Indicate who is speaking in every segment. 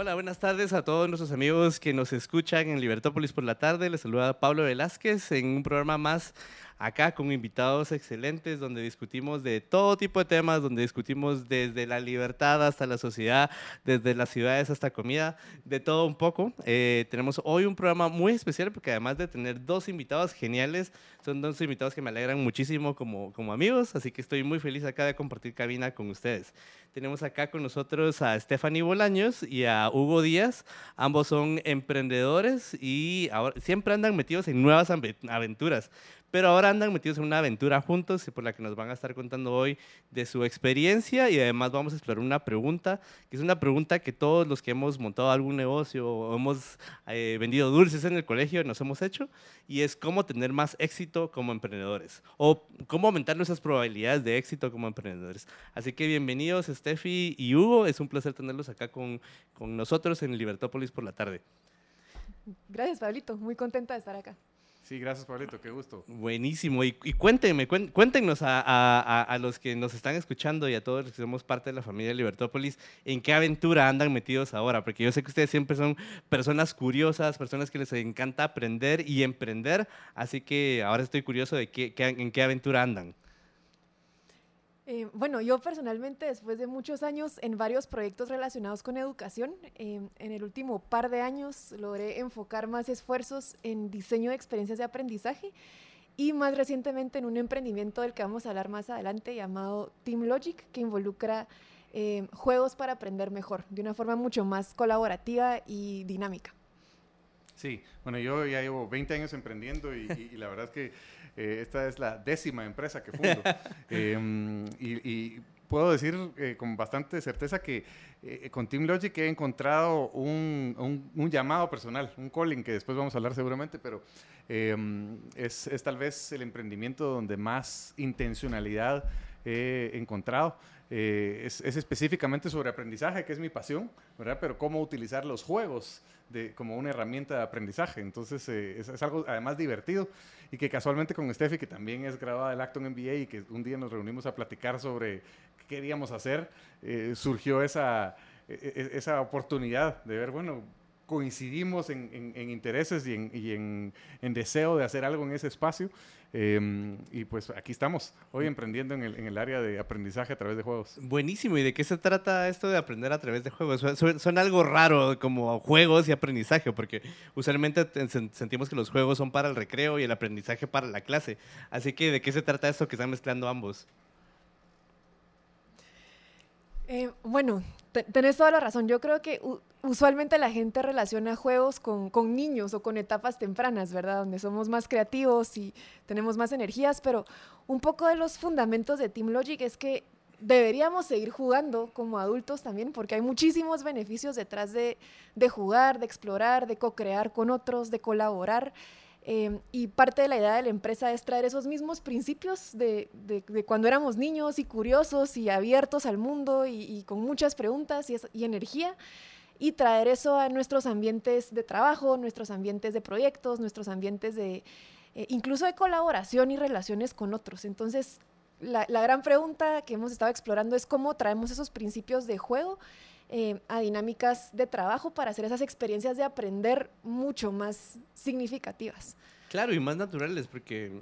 Speaker 1: Hola, buenas tardes a todos nuestros amigos que nos escuchan en Libertópolis por la tarde. Les saluda Pablo Velázquez en un programa más acá con invitados excelentes donde discutimos de todo tipo de temas, donde discutimos desde la libertad hasta la sociedad, desde las ciudades hasta comida, de todo un poco. Eh, tenemos hoy un programa muy especial porque además de tener dos invitados geniales, son dos invitados que me alegran muchísimo como, como amigos, así que estoy muy feliz acá de compartir cabina con ustedes. Tenemos acá con nosotros a Stephanie Bolaños y a Hugo Díaz. Ambos son emprendedores y ahora, siempre andan metidos en nuevas aventuras pero ahora andan metidos en una aventura juntos por la que nos van a estar contando hoy de su experiencia y además vamos a explorar una pregunta, que es una pregunta que todos los que hemos montado algún negocio o hemos eh, vendido dulces en el colegio nos hemos hecho y es cómo tener más éxito como emprendedores o cómo aumentar nuestras probabilidades de éxito como emprendedores. Así que bienvenidos Steffi y Hugo, es un placer tenerlos acá con, con nosotros en Libertópolis por la tarde.
Speaker 2: Gracias, Pablito, muy contenta de estar acá.
Speaker 3: Sí, gracias, Pablito, qué gusto.
Speaker 1: Buenísimo. Y, cuéntenme, cuéntenos a, los que nos están escuchando y a todos los que somos parte de la familia Libertópolis, ¿en qué aventura andan metidos ahora? Porque yo sé que ustedes siempre son personas curiosas, personas que les encanta aprender y emprender, así que ahora estoy curioso de qué, en qué aventura andan.
Speaker 2: Eh, bueno, yo personalmente, después de muchos años en varios proyectos relacionados con educación, em, en el último par de años logré enfocar más esfuerzos en diseño de experiencias de aprendizaje y más recientemente en un emprendimiento del que vamos a hablar más adelante llamado Team Logic, que involucra em, juegos para aprender mejor, de una forma mucho más colaborativa y dinámica.
Speaker 3: Sí, bueno, yo ya llevo 20 años emprendiendo y, la verdad es que eh, esta es la décima empresa que fundo. Em, y, puedo decir eh, con bastante certeza que eh, con Team Logic he encontrado un, un, llamado personal, un calling, que después vamos a hablar seguramente, pero em, es, es, tal vez el emprendimiento donde más intencionalidad he encontrado. Es, es, específicamente sobre aprendizaje, que es mi pasión, ¿verdad? Pero cómo utilizar los juegos de, como una herramienta de aprendizaje. Entonces, eh, es, algo además divertido y que casualmente con Steffi, que también es grabada del Acton MBA y que un día nos reunimos a platicar sobre qué queríamos hacer, eh, surgió esa, e, e, esa oportunidad de ver, bueno, coincidimos en, intereses y, en, deseo de hacer algo en ese espacio. Em, y pues aquí estamos, hoy emprendiendo en el, área de aprendizaje a través de juegos.
Speaker 1: Buenísimo, ¿y de qué se trata esto de aprender a través de juegos? Son, algo raro como juegos y aprendizaje, porque usualmente sentimos que los juegos son para el recreo y el aprendizaje para la clase. Así que, ¿de qué se trata esto que están mezclando ambos?
Speaker 2: Eh, bueno, tenés toda la razón. Yo creo que usualmente la gente relaciona juegos con, niños o con etapas tempranas, ¿verdad? Donde somos más creativos y tenemos más energías, pero un poco de los fundamentos de Team Logic es que deberíamos seguir jugando como adultos también, porque hay muchísimos beneficios detrás de, de jugar, de explorar, de co-crear con otros, de colaborar. Em, y parte de la idea de la empresa es traer esos mismos principios de, de, cuando éramos niños y curiosos y abiertos al mundo y, con muchas preguntas y, y, energía y traer eso a nuestros ambientes de trabajo, nuestros ambientes de proyectos, nuestros ambientes de eh, incluso de colaboración y relaciones con otros. Entonces, la, la gran pregunta que hemos estado explorando es cómo traemos esos principios de juego eh, a dinámicas de trabajo para hacer esas experiencias de aprender mucho más significativas.
Speaker 1: Claro, y más naturales, porque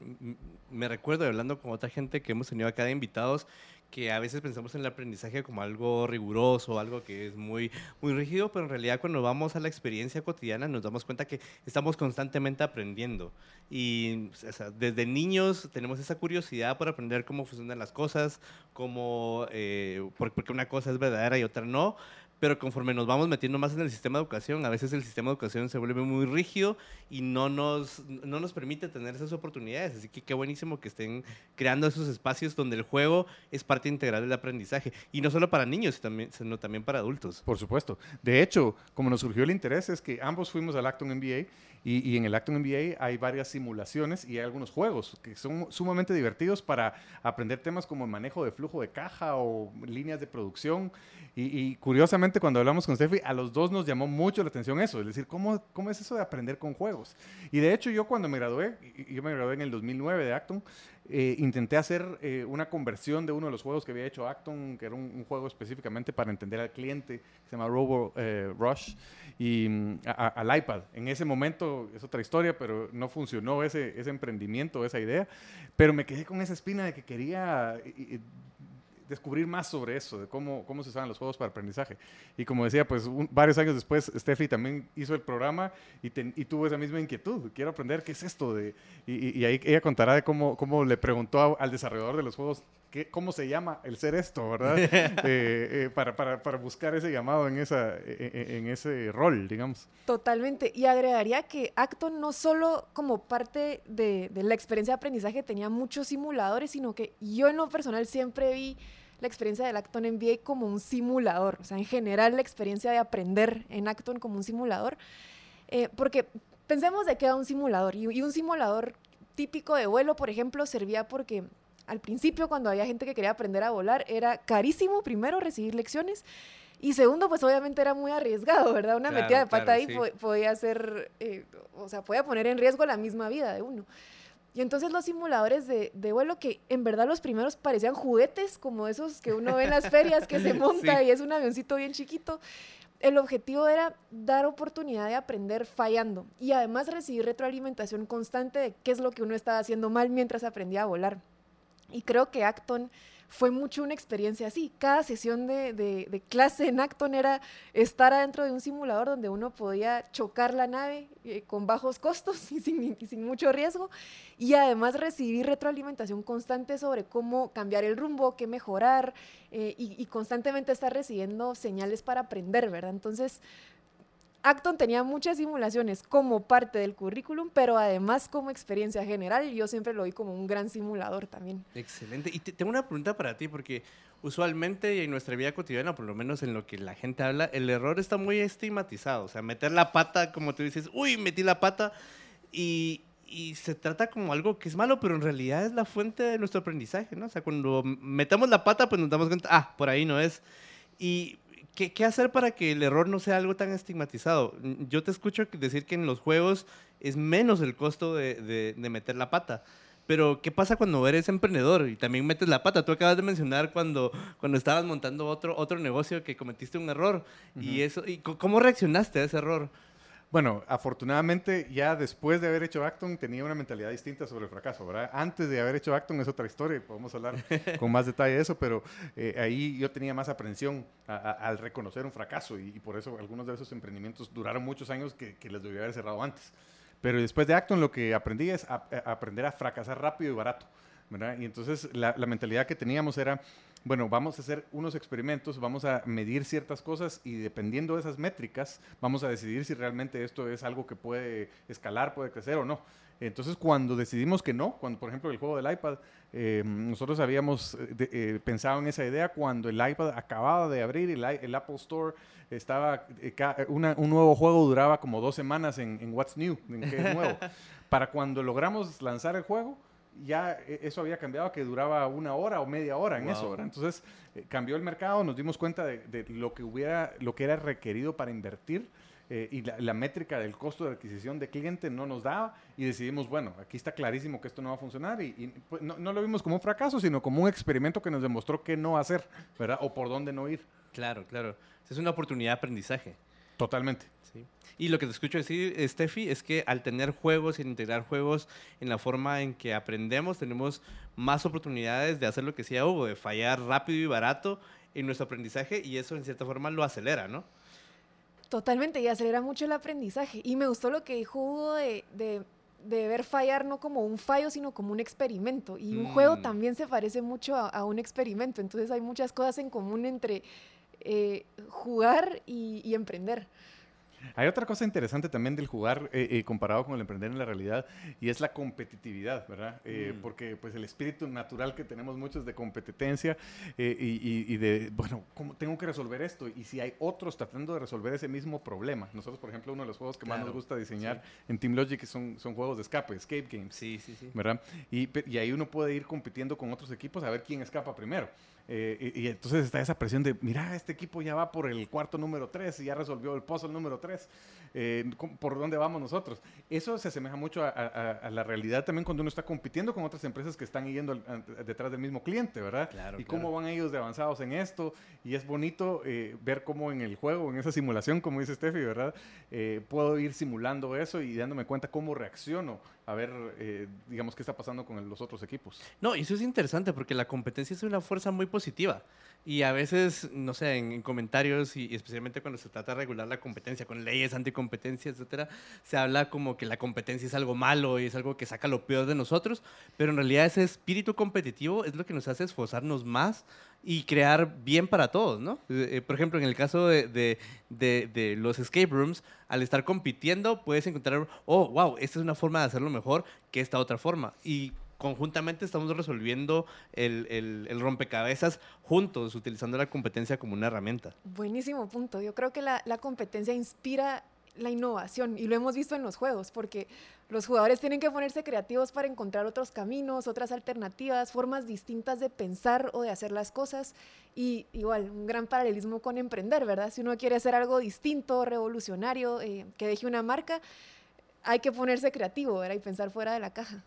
Speaker 1: me recuerdo hablando con otra gente que hemos tenido acá de invitados que a veces pensamos en el aprendizaje como algo riguroso, algo que es muy, muy rígido, pero en realidad cuando vamos a la experiencia cotidiana nos damos cuenta que estamos constantemente aprendiendo. Y desde niños tenemos esa curiosidad por aprender cómo funcionan las cosas, cómo, eh, porque una cosa es verdadera y otra no, pero conforme nos vamos metiendo más en el sistema de educación, a veces el sistema de educación se vuelve muy rígido y no nos, no nos permite tener esas oportunidades. Así que qué buenísimo que estén creando esos espacios donde el juego es parte integral del aprendizaje. Y no solo para niños, sino también para adultos.
Speaker 3: Por supuesto. De hecho, como nos surgió el interés, es que ambos fuimos al Acton MBA y, en el Acton MBA hay varias simulaciones y hay algunos juegos que son sumamente divertidos para aprender temas como el manejo de flujo de caja o líneas de producción. Y, curiosamente, cuando hablamos con Steffi, a los dos nos llamó mucho la atención eso, es decir, ¿cómo, ¿cómo es eso de aprender con juegos? Y de hecho, yo cuando me gradué, yo me gradué en el 2009 de Acton, eh, intenté hacer eh, una conversión de uno de los juegos que había hecho Acton, que era un, juego específicamente para entender al cliente, que se llama Robo eh, Rush, y mm, al iPad. En ese momento es otra historia, pero no funcionó ese, ese emprendimiento, esa idea. Pero me quedé con esa espina de que quería descubrir más sobre eso, de cómo, cómo se usaban los juegos para aprendizaje. Y como decía, pues varios años después, Steffi también hizo el programa y, y, tuvo esa misma inquietud. Quiero aprender qué es esto. De, y, y ahí ella contará de cómo, cómo le preguntó al desarrollador de los juegos qué, cómo se llama el ser esto, ¿verdad? Eh, eh, para, para, para, buscar ese llamado en, esa, e, e, en, ese rol, digamos.
Speaker 2: Totalmente. Y agregaría que Acton no solo como parte de, de la experiencia de aprendizaje tenía muchos simuladores, sino que yo en lo personal siempre vi la experiencia del Acton MBA como un simulador, o sea, en general la experiencia de aprender en Acton como un simulador, eh, porque pensemos de qué era un simulador, y, un simulador típico de vuelo, por ejemplo, servía porque al principio cuando había gente que quería aprender a volar era carísimo primero recibir lecciones y segundo pues obviamente era muy arriesgado, ¿verdad? Una metida de pata ahí podía ser, eh, o sea, podía poner en riesgo la misma vida de uno. Y entonces los simuladores de, vuelo que en verdad los primeros parecían juguetes, como esos que uno ve en las ferias, que se monta y es un avioncito bien chiquito. El objetivo era dar oportunidad de aprender fallando y además recibir retroalimentación constante de qué es lo que uno estaba haciendo mal mientras aprendía a volar. Y creo que Acton fue mucho una experiencia así. Cada sesión de, clase en Acton era estar adentro de un simulador donde uno podía chocar la nave eh, con bajos costos y sin, mucho riesgo y además recibir retroalimentación constante sobre cómo cambiar el rumbo, qué mejorar eh, y, y constantemente estar recibiendo señales para aprender, ¿verdad? Entonces, Acton tenía muchas simulaciones como parte del currículum, pero además como experiencia general, yo siempre lo vi como un gran simulador también.
Speaker 1: Excelente. Y tengo una pregunta para ti, porque usualmente en nuestra vida cotidiana, por lo menos en lo que la gente habla, el error está muy estigmatizado. O sea, meter la pata, como tú dices, uy, metí la pata, y, y se trata como algo que es malo, pero en realidad es la fuente de nuestro aprendizaje, ¿no? O sea, cuando metemos la pata, pues nos damos cuenta, ah, por ahí no es. Y ¿Qué, hacer para que el error no sea algo tan estigmatizado? Yo te escucho decir que en los juegos es menos el costo de, meter la pata. Pero, ¿qué pasa cuando eres emprendedor y también metes la pata? Tú acabas de mencionar cuando, cuando estabas montando otro, otro negocio que cometiste un error. y eso, y ¿Cómo reaccionaste a ese error?
Speaker 3: Bueno, afortunadamente ya después de haber hecho Acton tenía una mentalidad distinta sobre el fracaso, ¿verdad? Antes de haber hecho Acton es otra historia, podemos hablar con más detalle de eso, pero eh, ahí yo tenía más aprensión al reconocer un fracaso y, por eso algunos de esos emprendimientos duraron muchos años que, les debía haber cerrado antes. Pero después de Acton lo que aprendí es aprender a fracasar rápido y barato, ¿verdad? Y entonces la mentalidad que teníamos era bueno, vamos a hacer unos experimentos, vamos a medir ciertas cosas y dependiendo de esas métricas, vamos a decidir si realmente esto es algo que puede escalar, puede crecer o no. Entonces, cuando decidimos que no, cuando por ejemplo el juego del iPad, eh, nosotros habíamos eh, eh, pensado en esa idea cuando el iPad acababa de abrir, el, el Apple Store estaba, un nuevo juego duraba como dos semanas en, en What's New, en qué es nuevo. Para cuando logramos lanzar el juego, ya e, eso había cambiado, que duraba una hora o media hora en eso, Entonces eh, cambió el mercado, nos dimos cuenta de, lo que hubiera, lo que era requerido para invertir eh, y la, métrica del costo de adquisición de cliente no nos daba y decidimos, bueno, aquí está clarísimo que esto no va a funcionar y, pues, no, no, lo vimos como un fracaso, sino como un experimento que nos demostró qué no hacer, ¿verdad? O por dónde no ir.
Speaker 1: Claro, claro. Es una oportunidad de aprendizaje.
Speaker 3: Totalmente.
Speaker 1: Y lo que te escucho decir, Steffi, es que al tener juegos y integrar juegos en la forma en que aprendemos, tenemos más oportunidades de hacer lo que decía Hugo, de fallar rápido y barato en nuestro aprendizaje y eso en cierta forma lo acelera, ¿no?
Speaker 2: Totalmente, y acelera mucho el aprendizaje. Y me gustó lo que dijo Hugo de, de, ver fallar no como un fallo, sino como un experimento. Y un juego mm. también se parece mucho a, a un experimento. Entonces hay muchas cosas en común entre eh, jugar y emprender.
Speaker 3: Hay otra cosa interesante también del jugar eh, eh, comparado con el emprender en la realidad y es la competitividad, ¿verdad? Eh, mm. Porque pues el espíritu natural que tenemos muchos de competencia y, de, bueno, ¿cómo tengo que resolver esto? Y si hay otros tratando de resolver ese mismo problema. Nosotros, por ejemplo, uno de los juegos que más nos gusta diseñar en Team Logic son, son juegos de escape, escape games.
Speaker 1: Sí, sí, sí.
Speaker 3: ¿Verdad? Y, y ahí uno puede ir compitiendo con otros equipos a ver quién escapa primero. Eh, y, entonces está esa presión de, mira, este equipo ya va por el cuarto número 3 y ya resolvió el puzzle número 3. Eh, ¿Por dónde vamos nosotros? Eso se asemeja mucho a, la realidad también cuando uno está compitiendo con otras empresas que están yendo detrás del mismo cliente, ¿verdad? y cómo van ellos de avanzados en esto. Y es bonito eh, ver cómo en el juego, en esa simulación, como dice Steffi, ¿verdad? puedo ir simulando eso y dándome cuenta cómo reacciono a ver, digamos, qué está pasando con los otros equipos.
Speaker 1: No, y eso es interesante porque la competencia es una fuerza muy positiva. Y a veces, no sé, en, comentarios y, especialmente cuando se trata de regular la competencia con leyes anticompetencia, etcétera, se habla como que la competencia es algo malo y es algo que saca lo peor de nosotros, pero en realidad ese espíritu competitivo es lo que nos hace esforzarnos más y crear bien para todos, ¿no? Eh, eh, por ejemplo, en el caso de, de, de, los escape rooms, al estar compitiendo puedes encontrar, oh, wow, esta es una forma de hacerlo mejor que esta otra forma. Y conjuntamente estamos resolviendo el, el, rompecabezas juntos, utilizando la competencia como una herramienta.
Speaker 2: Buenísimo punto. Yo creo que la, la, competencia inspira la innovación y lo hemos visto en los juegos, porque los jugadores tienen que ponerse creativos para encontrar otros caminos, otras alternativas, formas distintas de pensar o de hacer las cosas. Y igual, un gran paralelismo con emprender, ¿verdad? Si uno quiere hacer algo distinto, revolucionario, eh, que deje una marca, hay que ponerse creativo, ¿verdad? Y pensar fuera de la caja.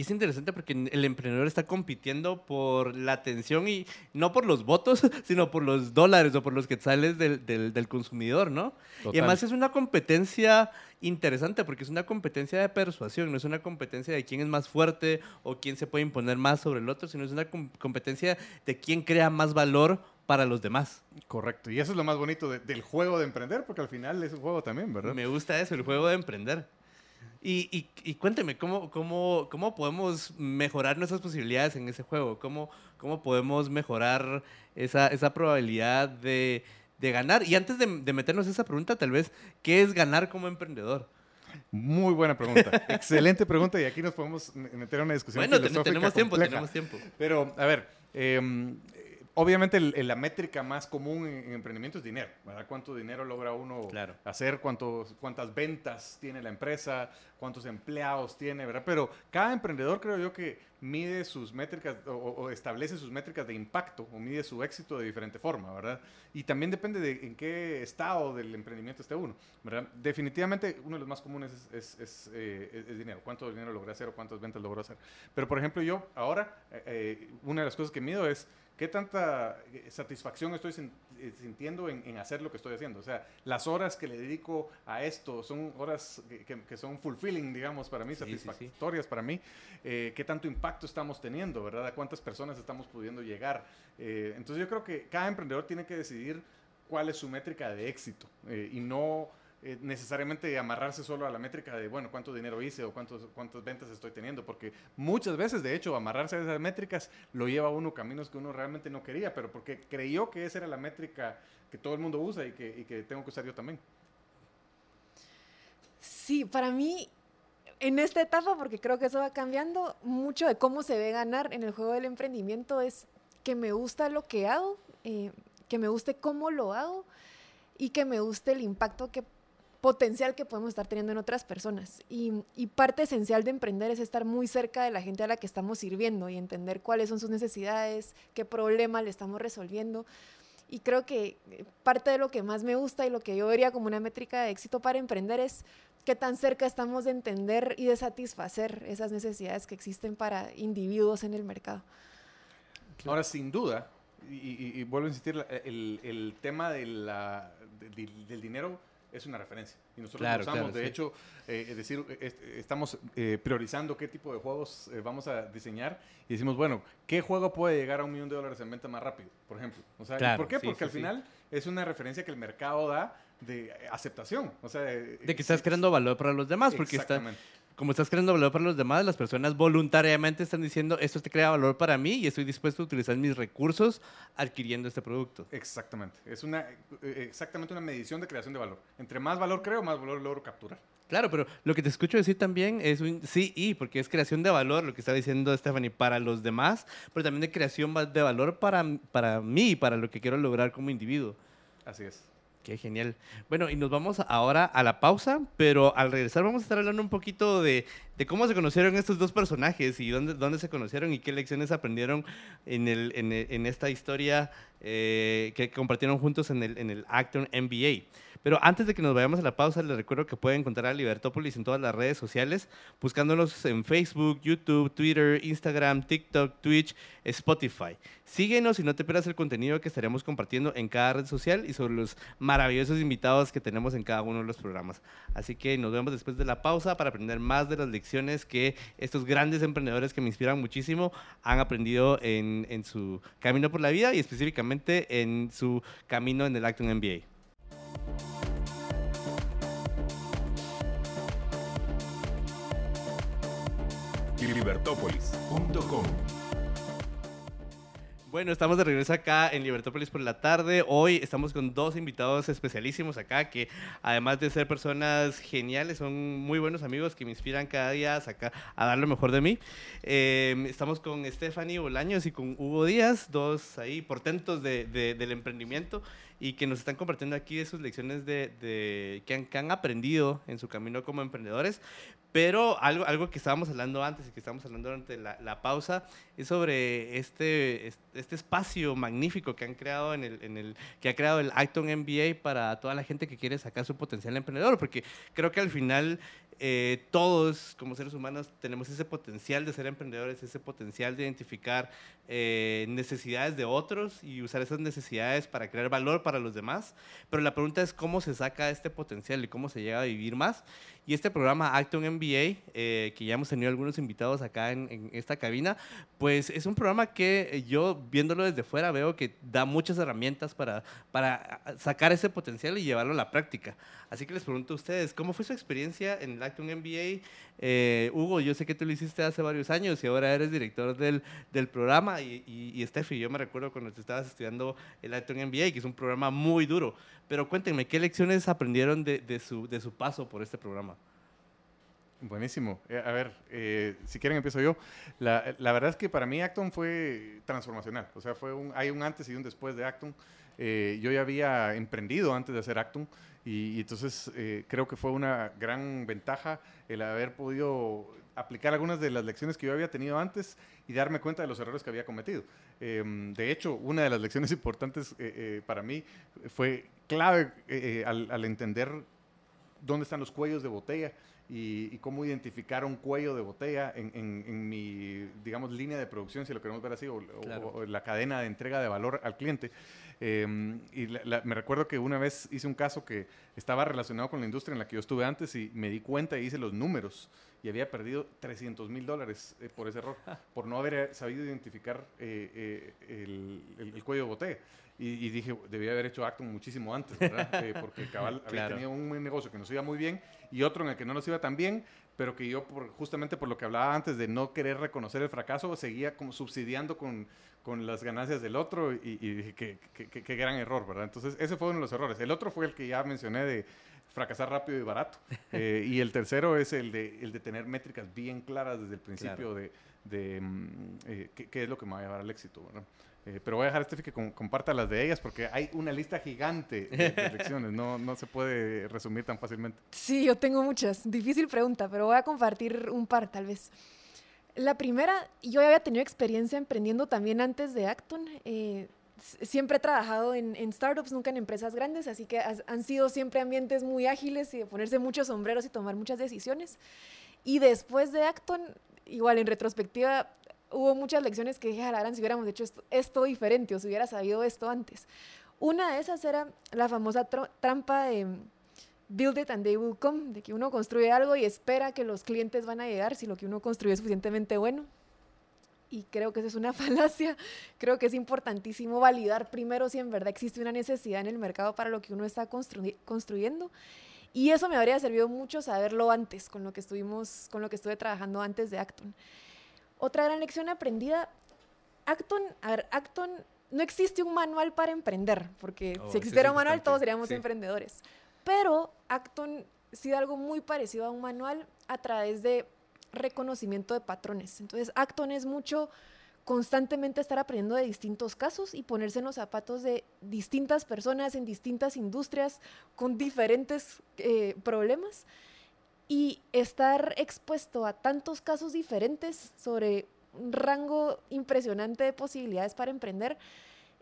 Speaker 1: Es interesante porque el emprendedor está compitiendo por la atención y no por los votos, sino por los dólares o por los quetzales del, del, del consumidor, ¿no? Y además es una competencia interesante porque es una competencia de persuasión, no es una competencia de quién es más fuerte o quién se puede imponer más sobre el otro, sino es una competencia de quién crea más valor para los demás.
Speaker 3: Correcto, y eso es lo más bonito del juego de emprender, porque al final es un juego también, ¿verdad?
Speaker 1: Me gusta eso, el juego de emprender. Y, y, cuénteme, ¿cómo, cómo, ¿cómo podemos mejorar nuestras posibilidades en ese juego? ¿Cómo, cómo podemos mejorar esa, esa probabilidad de, de, ganar? Y antes de, de meternos esa pregunta, tal vez, ¿qué es ganar como emprendedor?
Speaker 3: Muy buena pregunta. Excelente pregunta y aquí nos podemos meter en una discusión.
Speaker 1: Bueno, tenemos tiempo, tenemos tiempo.
Speaker 3: Pero, a ver, eh, obviamente la métrica más común en, emprendimiento es dinero, ¿verdad? ¿Cuánto dinero logra uno hacer? ¿Cuántas ventas tiene la empresa? ¿Cuántos empleados tiene? ¿verdad? Pero cada emprendedor creo yo que mide sus métricas o, establece sus métricas de impacto o mide su éxito de diferente forma, ¿verdad? Y también depende de en qué estado del emprendimiento esté uno, ¿verdad? Definitivamente uno de los más comunes es, eh, dinero. ¿Cuánto dinero logré hacer o cuántas ventas logró hacer? Pero por ejemplo yo ahora, eh, eh, una de las cosas que mido es ¿Qué tanta eh, satisfacción estoy eh, sintiendo en, hacer lo que estoy haciendo? O sea, las horas que le dedico a esto son horas que, son fulfilling, digamos, para mí, satisfactorias para mí. Eh, ¿Qué tanto impacto estamos teniendo, verdad? ¿A cuántas personas estamos pudiendo llegar? entonces yo creo que cada emprendedor tiene que decidir cuál es su métrica de éxito y no eh, necesariamente amarrarse solo a la métrica de, bueno, cuánto dinero hice o cuántos, cuántas ventas estoy teniendo, porque muchas veces, de hecho, amarrarse a esas métricas lo lleva a uno caminos que uno realmente no quería, pero porque creyó que esa era la métrica que todo el mundo usa y que, tengo que usar yo también.
Speaker 2: Sí, para mí, en esta etapa, porque creo que eso va cambiando, mucho de cómo se ve ganar en el juego del emprendimiento es que me gusta lo que hago, eh, que me guste cómo lo hago y que me guste el impacto que potencial que podemos estar teniendo en otras personas. Y, parte esencial de emprender es estar muy cerca de la gente a la que estamos sirviendo y entender cuáles son sus necesidades, qué problema le estamos resolviendo. Y creo que eh, parte de lo que más me gusta y lo que yo vería como una métrica de éxito para emprender es qué tan cerca estamos de entender y de satisfacer esas necesidades que existen para individuos en el mercado.
Speaker 3: Ahora, sin duda, y, vuelvo a insistir, el, el tema de la, del dinero es una referencia. Y nosotros lo usamos, de hecho, eh, es decir, estamos eh, priorizando qué tipo de juegos eh, vamos a diseñar y decimos, bueno, ¿qué juego puede llegar a un millón de dólares en venta más rápido, por ejemplo? O sea, ¿Por qué? Porque al final es una referencia que el mercado da de aceptación. O sea,
Speaker 1: de que estás creando valor para los demás, porque está, como estás creando valor para los demás, las personas voluntariamente están diciendo, esto te crea valor para mí y estoy dispuesto a utilizar mis recursos adquiriendo este producto.
Speaker 3: Exactamente. Es una, eh, exactamente una medición de creación de valor. Entre más valor creo, más valor logro capturar.
Speaker 1: Claro, pero lo que te escucho decir también es un sí y, porque es creación de valor, lo que está diciendo Stephanie, para los demás, pero también de creación de valor para, para mí, para lo que quiero lograr como individuo.
Speaker 3: Así es.
Speaker 1: Qué genial. Bueno, y nos vamos ahora a la pausa, pero al regresar vamos a estar hablando un poquito de, cómo se conocieron estos dos personajes y dónde, dónde se conocieron y qué lecciones aprendieron en, el, en, en esta historia eh, que compartieron juntos en el, en el Acton MBA. Pero antes de que nos vayamos a la pausa, les recuerdo que pueden encontrar a Libertópolis en todas las redes sociales, buscándolos en Facebook, YouTube, Twitter, Instagram, TikTok, Twitch, Spotify. Síguenos y no te pierdas el contenido que estaremos compartiendo en cada red social y sobre los maravillosos invitados que tenemos en cada uno de los programas. Así que nos vemos después de la pausa para aprender más de las lecciones que estos grandes emprendedores que me inspiran muchísimo han aprendido en, en su camino por la vida y específicamente en su camino en el Acton MBA.
Speaker 4: libertópolis.com.
Speaker 1: Bueno, estamos de regreso acá en Libertópolis por la tarde. Hoy estamos con dos invitados especialísimos acá que además de ser personas geniales, son muy buenos amigos que me inspiran cada día a, a dar lo mejor de mí. Eh, estamos con Stephanie Bolaños y con Hugo Díaz, dos ahí portentos de, del emprendimiento y que nos están compartiendo aquí de sus lecciones de, de que, han, que, han, aprendido en su camino como emprendedores. Pero algo, algo que estábamos hablando antes y que estábamos hablando durante la, la pausa es sobre este, este espacio magnífico que han creado en el, en el que ha creado el Acton MBA para toda la gente que quiere sacar su potencial emprendedor, porque creo que al final eh, todos como seres humanos tenemos ese potencial de ser emprendedores, ese potencial de identificar eh, necesidades de otros y usar esas necesidades para crear valor para los demás. Pero la pregunta es cómo se saca este potencial y cómo se llega a vivir más. Y este programa Acton MBA, eh, que ya hemos tenido algunos invitados acá en, esta cabina, pues es un programa que yo viéndolo desde fuera veo que da muchas herramientas para, para sacar ese potencial y llevarlo a la práctica. Así que les pregunto a ustedes, ¿cómo fue su experiencia en el Acton MBA? Eh, Hugo, yo sé que tú lo hiciste hace varios años y ahora eres director del, del programa. Y, y, y Steffi, yo me recuerdo cuando te estabas estudiando el Acton MBA, que es un programa muy duro. Pero cuéntenme, ¿qué lecciones aprendieron de, de, su, de su paso por este programa?
Speaker 3: Buenísimo. Eh, a ver, eh, si quieren empiezo yo. La, verdad es que para mí Acton fue transformacional. O sea, fue un, hay un antes y un después de Acton. Eh, yo ya había emprendido antes de hacer Acton y, entonces creo que fue una gran ventaja el haber podido aplicar algunas de las lecciones que yo había tenido antes y darme cuenta de los errores que había cometido. Eh, de hecho, una de las lecciones importantes para mí fue clave al entender dónde están los cuellos de botella y, y, cómo identificar un cuello de botella en, en, en, mi, digamos, línea de producción, si lo queremos ver así, o, claro. o, o la cadena de entrega de valor al cliente. Eh, y la, la, me recuerdo que una vez hice un caso que estaba relacionado con la industria en la que yo estuve antes y me di cuenta y hice los números y había perdido 300 mil dólares eh, por ese error, por no haber sabido identificar eh, el, el, el, cuello de botella. Y, y, dije, debía haber hecho acto muchísimo antes, ¿verdad? Eh, porque cabal había claro. tenido un negocio que nos iba muy bien y otro en el que no nos iba tan bien, pero que yo, por, justamente por lo que hablaba antes de no querer reconocer el fracaso, seguía como subsidiando con, con las ganancias del otro y, y dije, qué, qué, qué, gran error, ¿verdad? Entonces, ese fue uno de los errores. El otro fue el que ya mencioné de fracasar rápido y barato. Eh, y el tercero es el de, el de tener métricas bien claras desde el principio claro. de, de mm, eh, qué, qué, es lo que me va a llevar al éxito, ¿verdad? Eh, pero voy a dejar a Steffi que com comparta las de ellas porque hay una lista gigante de, de lecciones, no, no se puede resumir tan fácilmente.
Speaker 2: Sí, yo tengo muchas. Difícil pregunta, pero voy a compartir un par tal vez. La primera, yo había tenido experiencia emprendiendo también antes de Acton. Eh, siempre he trabajado en, en, startups, nunca en empresas grandes, así que has, han sido siempre ambientes muy ágiles y de ponerse muchos sombreros y tomar muchas decisiones. Y después de Acton, igual en retrospectiva, hubo muchas lecciones que dije, Alarán, si hubiéramos hecho esto, esto, diferente o si hubiera sabido esto antes. Una de esas era la famosa trampa de build it and they will come, de que uno construye algo y espera que los clientes van a llegar si lo que uno construye es suficientemente bueno. Y creo que esa es una falacia. Creo que es importantísimo validar primero si en verdad existe una necesidad en el mercado para lo que uno está constru construyendo. Y eso me habría servido mucho saberlo antes, con lo que estuvimos, con lo que estuve trabajando antes de Acton. Otra gran lección aprendida, Acton, a ver, Acton, no existe un manual para emprender, porque
Speaker 1: Oh,
Speaker 2: si existiera un manual todos seríamos
Speaker 1: sí.
Speaker 2: emprendedores. Pero Acton sí da algo muy parecido a un manual a través de reconocimiento de patrones. Entonces, Acton es mucho constantemente estar aprendiendo de distintos casos y ponerse en los zapatos de distintas personas en distintas industrias con diferentes eh, problemas y estar expuesto a tantos casos diferentes sobre un rango impresionante de posibilidades para emprender,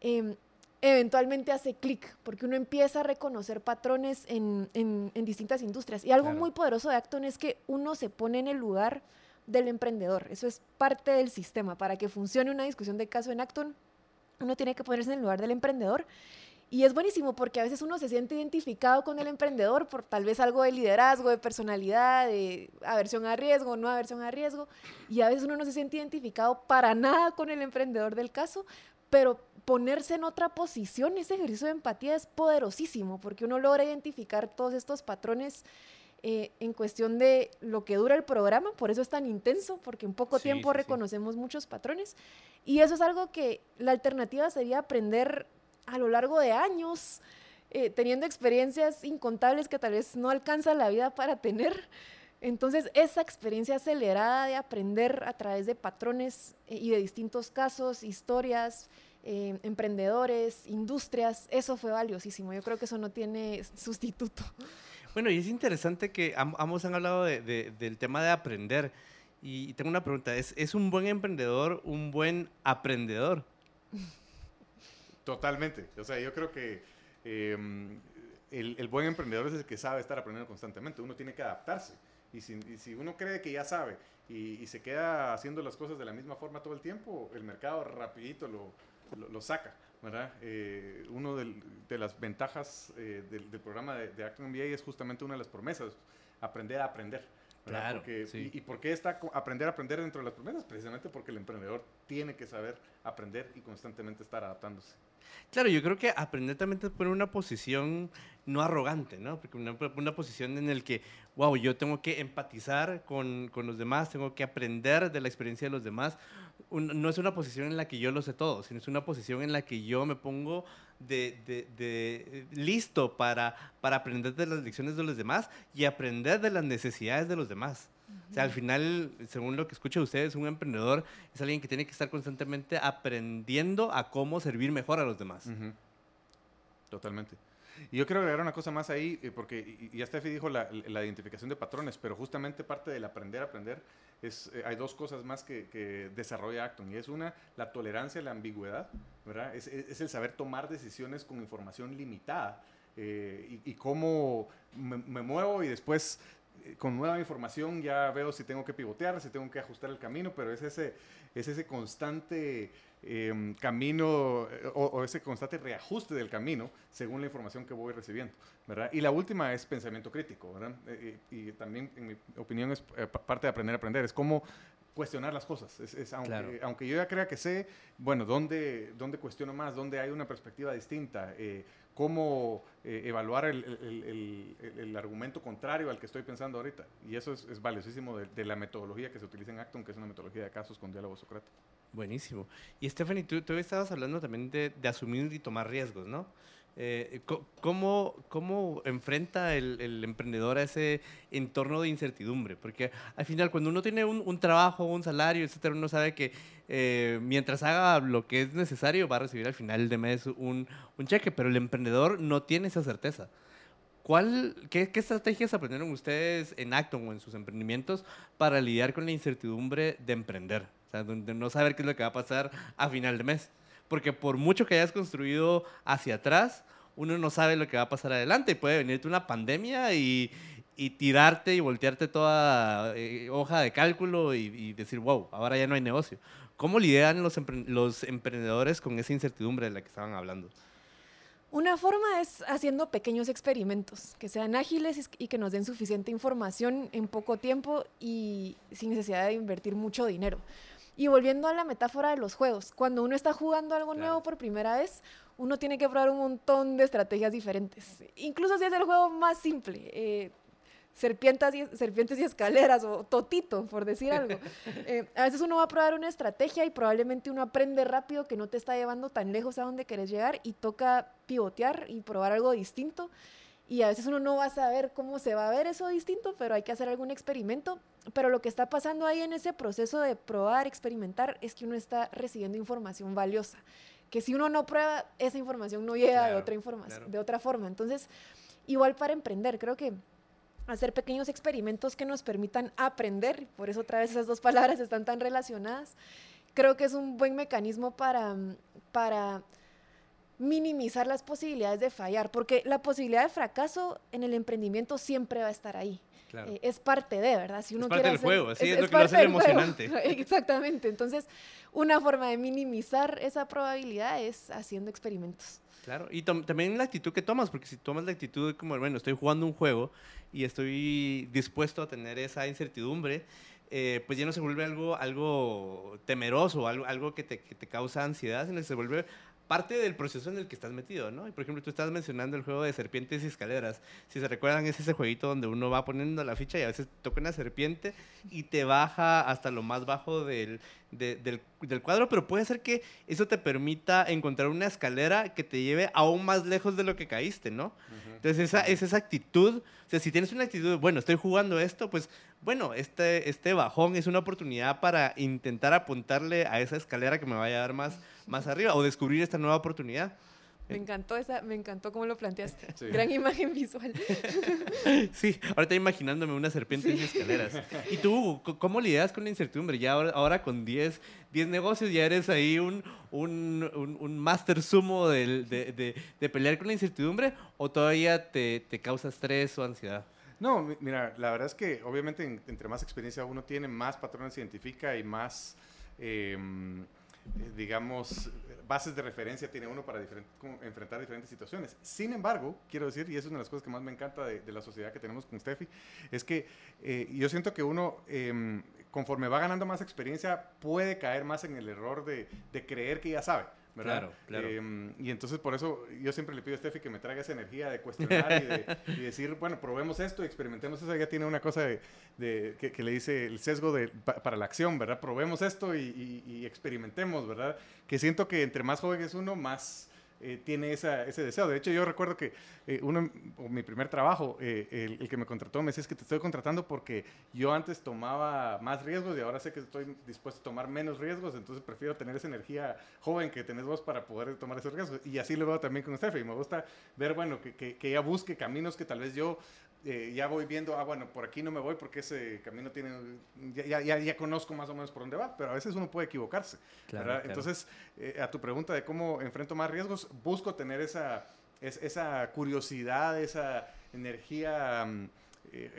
Speaker 2: em, eventualmente hace clic, porque uno empieza a reconocer patrones en, en- en distintas industrias. Y algo
Speaker 1: Claro.
Speaker 2: muy poderoso de Acton es que uno se pone en el lugar del emprendedor. Eso es parte del sistema. Para que funcione una discusión de caso en Acton, uno tiene que ponerse en el lugar del emprendedor. Y es buenísimo porque a veces uno se siente identificado con el emprendedor por tal vez algo de liderazgo, de personalidad, de aversión a riesgo, no aversión a riesgo. Y a veces uno no se siente identificado para nada con el emprendedor del caso, pero ponerse en otra posición, ese ejercicio de empatía es poderosísimo porque uno logra identificar todos estos patrones eh, en cuestión de lo que dura el programa, por eso es tan intenso, porque en poco
Speaker 1: Sí,
Speaker 2: tiempo
Speaker 1: sí, sí.
Speaker 2: reconocemos muchos patrones. Y eso es algo que la alternativa sería aprender a lo largo de años, eh, teniendo experiencias incontables que tal vez no alcanza la vida para tener. Entonces, esa experiencia acelerada de aprender a través de patrones eh, y de distintos casos, historias, eh, emprendedores, industrias, eso fue valiosísimo. Yo creo que eso no tiene sustituto.
Speaker 1: Bueno, y es interesante que am- ambos han hablado de- de- del tema de aprender. Y tengo una pregunta, ¿es, ¿es un buen emprendedor un buen aprendedor?
Speaker 3: Totalmente. O sea, yo creo que eh, el, el buen emprendedor es el que sabe estar aprendiendo constantemente. Uno tiene que adaptarse. Y si, y si uno cree que ya sabe y, y se queda haciendo las cosas de la misma forma todo el tiempo, el mercado rapidito lo, lo, lo saca. ¿verdad? Eh, uno del- de las ventajas eh, del, del programa de, de Acton MBA es justamente una de las promesas, aprender a aprender. ¿verdad?
Speaker 1: Claro,
Speaker 3: Porque-
Speaker 1: sí.
Speaker 3: y, ¿Y por qué está aprender a aprender dentro de las promesas? Precisamente porque el emprendedor tiene que saber aprender y constantemente estar adaptándose.
Speaker 1: Claro, yo creo que aprender también te pone una posición no arrogante, ¿no? Porque una, posición en la que, wow, yo tengo que empatizar con, con los demás, tengo que aprender de la experiencia de los demás. No es una posición en la que yo lo sé todo, sino es una posición en la que yo me pongo de, de- de- eh, listo para, para aprender de las lecciones de los demás y aprender de las necesidades de los demás. O sea, al final, según lo que escucho de ustedes, un emprendedor es alguien que tiene que estar constantemente aprendiendo a cómo servir mejor a los demás.
Speaker 3: Ujú. Totalmente. Y yo quiero agregar una cosa más ahí, eh, porque ya Steffi dijo la, la identificación de patrones, pero justamente parte del aprender a aprender es, eh, hay dos cosas más que, que desarrolla Acton, y es una, la tolerancia a la ambigüedad, ¿verdad? Es, es- es el saber tomar decisiones con información limitada, eh, y, y cómo me, me muevo y después con nueva información ya veo si tengo que pivotear, si tengo que ajustar el camino, pero es ese, es ese constante eh, camino eh, o, o ese constante reajuste del camino según la información que voy recibiendo, ¿verdad? Y la última es pensamiento crítico, ¿verdad? Eh, y, y también, en mi opinión, es eh, pa- parte de aprender a aprender, es cómo cuestionar las cosas. Es, es aunque,
Speaker 1: Claro.
Speaker 3: aunque yo ya crea que sé, bueno, ¿dónde, dónde cuestiono más? ¿Dónde hay una perspectiva distinta? Eh, ¿Cómo eh, evaluar el, argumento contrario al que estoy pensando ahorita? Y eso es, valiosísimo de, de la metodología que se utiliza en Acton, que es una metodología de casos con diálogo socrático.
Speaker 1: Buenísimo. Y Stephanie, tú, tú estabas hablando también de, de asumir y tomar riesgos, ¿no? Eh, ¿cómo, ¿Cómo enfrenta el, el emprendedor a ese entorno de incertidumbre? Porque al final, cuando uno tiene un, un trabajo, un salario, etcétera, uno sabe que eh, mientras haga lo que es necesario, va a recibir al final de mes un, un cheque, pero el emprendedor no tiene esa certeza. ¿Cuál, qué, qué estrategias aprendieron ustedes en Acton o en sus emprendimientos para lidiar con la incertidumbre de emprender? O sea, de no saber qué es lo que va a pasar a final de mes. Porque por mucho que hayas construido hacia atrás, uno no sabe lo que va a pasar adelante. Puede venirte una pandemia y, y tirarte y voltearte toda eh, hoja de cálculo y, y decir, wow, ahora ya no hay negocio. ¿Cómo lidian los, los emprendedores con esa incertidumbre de la que estaban hablando?
Speaker 2: Una forma es haciendo pequeños experimentos que sean ágiles y y que nos den suficiente información en poco tiempo y sin necesidad de invertir mucho dinero. Y volviendo a la metáfora de los juegos, cuando uno está jugando algo
Speaker 1: Claro.
Speaker 2: nuevo por primera vez, uno tiene que probar un montón de estrategias diferentes. Incluso si es el juego más simple. Eh, serpientes y, serpientes y escaleras o totito, por decir algo. Eh, a veces uno va a probar una estrategia y probablemente uno aprende rápido que no te está llevando tan lejos a donde querés llegar y toca pivotear y probar algo distinto. Y a veces uno no va a saber cómo se va a ver eso distinto, pero hay que hacer algún experimento. Pero lo que está pasando ahí en ese proceso de probar, experimentar, es que uno está recibiendo información valiosa. Que si uno no prueba, esa información no llega de, otra información, de otra forma. Entonces, igual para emprender, creo que hacer pequeños experimentos que nos permitan aprender, por eso otra vez esas dos palabras están tan relacionadas, creo que es un buen mecanismo para, para minimizar las posibilidades de fallar, porque la posibilidad de fracaso en el emprendimiento siempre va a estar ahí. Eh, es parte de, ¿verdad?
Speaker 1: Si uno es parte del juego, sí, es, lo que lo hace emocionante.
Speaker 2: Exactamente. Entonces, una forma de minimizar esa probabilidad es haciendo experimentos.
Speaker 1: Claro, y también la actitud que tomas, porque si tomas la actitud de como, bueno, estoy jugando un juego y estoy dispuesto a tener esa incertidumbre, eh, pues ya no se vuelve algo, algo temeroso, algo, algo que, te, que te causa ansiedad, sino que se vuelve parte del proceso en el que estás metido, ¿no? Y por ejemplo, tú estás mencionando el juego de serpientes y escaleras. Si se recuerdan, es ese jueguito donde uno va poniendo la ficha y a veces toca una serpiente y te baja hasta lo más bajo del, del, del, cuadro, pero puede ser que eso te permita encontrar una escalera que te lleve aún más lejos de lo que caíste, ¿no? Entonces, esa, es esa actitud, o sea, si tienes una actitud, bueno, estoy jugando esto, pues, bueno, este, este bajón es una oportunidad para intentar apuntarle a esa escalera que me va a llevar más, más arriba o descubrir esta nueva oportunidad.
Speaker 2: Me encantó esa, me encantó cómo lo planteaste. Gran imagen visual.
Speaker 1: sí, ahorita imaginándome una serpiente en escaleras. ¿Y tú cómo lidias con la incertidumbre? Ya ahora, con 10 negocios ya eres ahí un, un, un, máster sumo de, de, de, pelear con la incertidumbre o todavía te, te causa estrés o ansiedad?
Speaker 3: No, mira, la verdad es que obviamente entre más experiencia uno tiene, más patrones identifica y más... Eh, digamos, bases de referencia tiene uno para enfrentar diferentes situaciones. Sin embargo, quiero decir, y es una de las cosas que más me encanta de, la sociedad que tenemos con Steffi, es que eh, yo siento que uno, em, conforme va ganando más experiencia, puede caer más en el error de creer que ya sabe.
Speaker 1: Claro, claro.
Speaker 3: Em, y entonces por eso yo siempre le pido a Steffi que me traiga esa energía de cuestionar y, decir, bueno, probemos esto, experimentemos eso. Ella tiene una cosa de, que, le dice el sesgo de, para la acción, ¿verdad? Probemos esto y, y experimentemos, ¿verdad? Que siento que entre más joven es uno, más eh, tiene esa, ese deseo. De hecho, yo recuerdo que eh, uno, mi primer trabajo, eh, el, que me contrató me decía, es que te estoy contratando porque yo antes tomaba más riesgos y ahora sé que estoy dispuesto a tomar menos riesgos, entonces prefiero tener esa energía joven que tenés vos para poder tomar esos riesgos. Y así lo veo también con Steffi. Me gusta ver, bueno, que, que, que ella busque caminos que tal vez yo eh, ya voy viendo, ah, bueno, por aquí no me voy porque ese camino tiene, ya, ya, ya, conozco más o menos por dónde va, pero a veces uno puede equivocarse. Entonces, eh, a tu pregunta de cómo enfrento más riesgos, busco tener esa, esa curiosidad, esa energía... Mm, eh,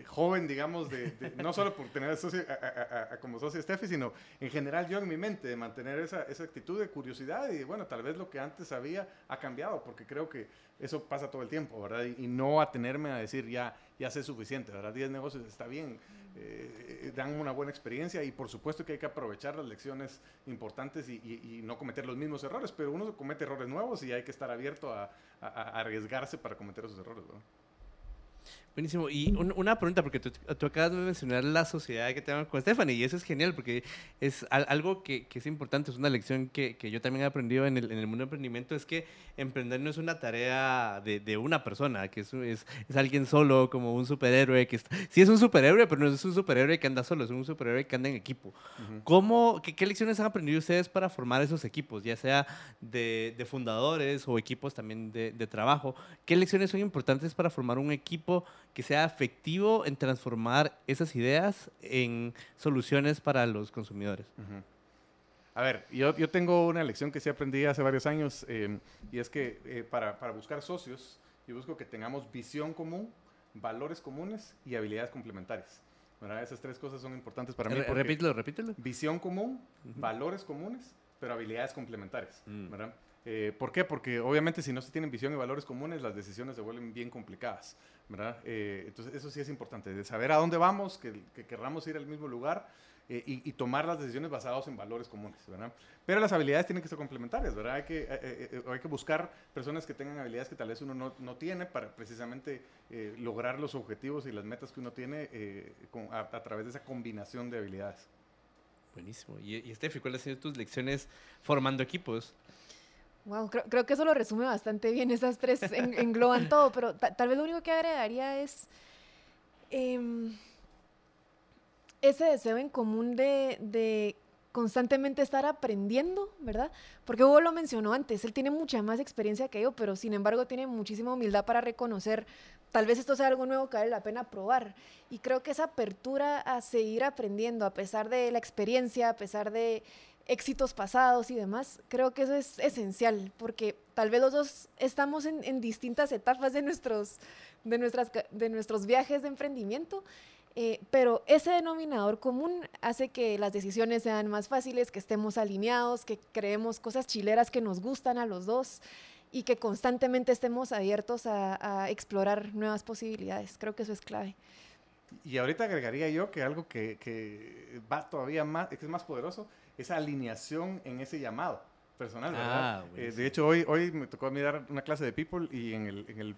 Speaker 3: eh, joven, digamos, de, no solo por tener socio, como socio Steffi, sino en general yo en mi mente, de mantener esa, esa, actitud de curiosidad y bueno, tal vez lo que antes había ha cambiado, porque creo que eso pasa todo el tiempo, ¿verdad? Y, no atenerme a decir ya, ya sé suficiente, ¿verdad? 10 negocios está bien, eh, dan una buena experiencia y por supuesto que hay que aprovechar las lecciones importantes y, y, no cometer los mismos errores, pero uno comete errores nuevos y hay que estar abierto a, a arriesgarse para cometer esos errores, ¿verdad?
Speaker 1: Buenísimo. Y una pregunta, porque tú, acabas de mencionar la sociedad que tenemos con Stephanie, y eso es genial, porque es algo que, es importante, es una lección que, yo también he aprendido en el, mundo del emprendimiento, es que emprender no es una tarea de, una persona, que es, es, alguien solo, como un superhéroe, que sí es un superhéroe, pero no es un superhéroe que anda solo, es un superhéroe que anda en equipo. ¿Cómo, qué, lecciones han aprendido ustedes para formar esos equipos, ya sea de, fundadores o equipos también de, de trabajo? ¿Qué lecciones son importantes para formar un equipo? Que sea efectivo en transformar esas ideas en soluciones para los consumidores.
Speaker 3: A ver, yo, yo, tengo una lección que sí aprendí hace varios años em, y es que eh, para, para, buscar socios, yo busco que tengamos visión común, valores comunes y habilidades complementarias. Esas tres cosas son importantes para mí.
Speaker 1: repítelo, repítelo.
Speaker 3: Visión común, valores comunes, pero habilidades complementarias. Mm. ¿verdad? Eh, ¿Por qué? Porque obviamente si no se tienen visión y valores comunes, las decisiones se vuelven bien complicadas, ¿verdad? Eh, entonces eso sí es importante, de saber a dónde vamos, que, que querramos ir al mismo lugar eh, y, tomar las decisiones basadas en valores comunes, ¿verdad? Pero las habilidades tienen que ser complementarias, ¿verdad? Hay que, eh, eh, hay que buscar personas que tengan habilidades que tal vez uno no, no tiene para precisamente lograr los objetivos y las metas que uno tiene a, través de esa combinación de habilidades.
Speaker 1: Buenísimo. ¿Y, y Steffi, cuáles han sido tus lecciones formando equipos?
Speaker 2: Wow, creo, creo, que eso lo resume bastante bien. Esas tres engloban todo, pero tal vez lo único que agregaría es eh, ese deseo en común de, constantemente estar aprendiendo, ¿verdad? Porque Hugo lo mencionó antes, él tiene mucha más experiencia que yo, pero sin embargo tiene muchísima humildad para reconocer, tal vez esto sea algo nuevo que vale la pena probar. Y creo que esa apertura a seguir aprendiendo, a pesar de la experiencia, a pesar de éxitos pasados y demás, creo que eso es esencial, porque tal vez los dos estamos en, distintas etapas de nuestros, de, nuestras, de nuestros viajes de emprendimiento eh, pero ese denominador común hace que las decisiones sean más fáciles, que estemos alineados, que creemos cosas chileras que nos gustan a los dos y que constantemente estemos abiertos a, explorar nuevas posibilidades. Creo que eso es clave.
Speaker 3: Y ahorita agregaría yo que algo que, va todavía más, que es más poderoso, esa alineación en ese llamado personal, ¿verdad? Ah, eh, de hecho, hoy, hoy me tocó mirar una clase de People y en el, en el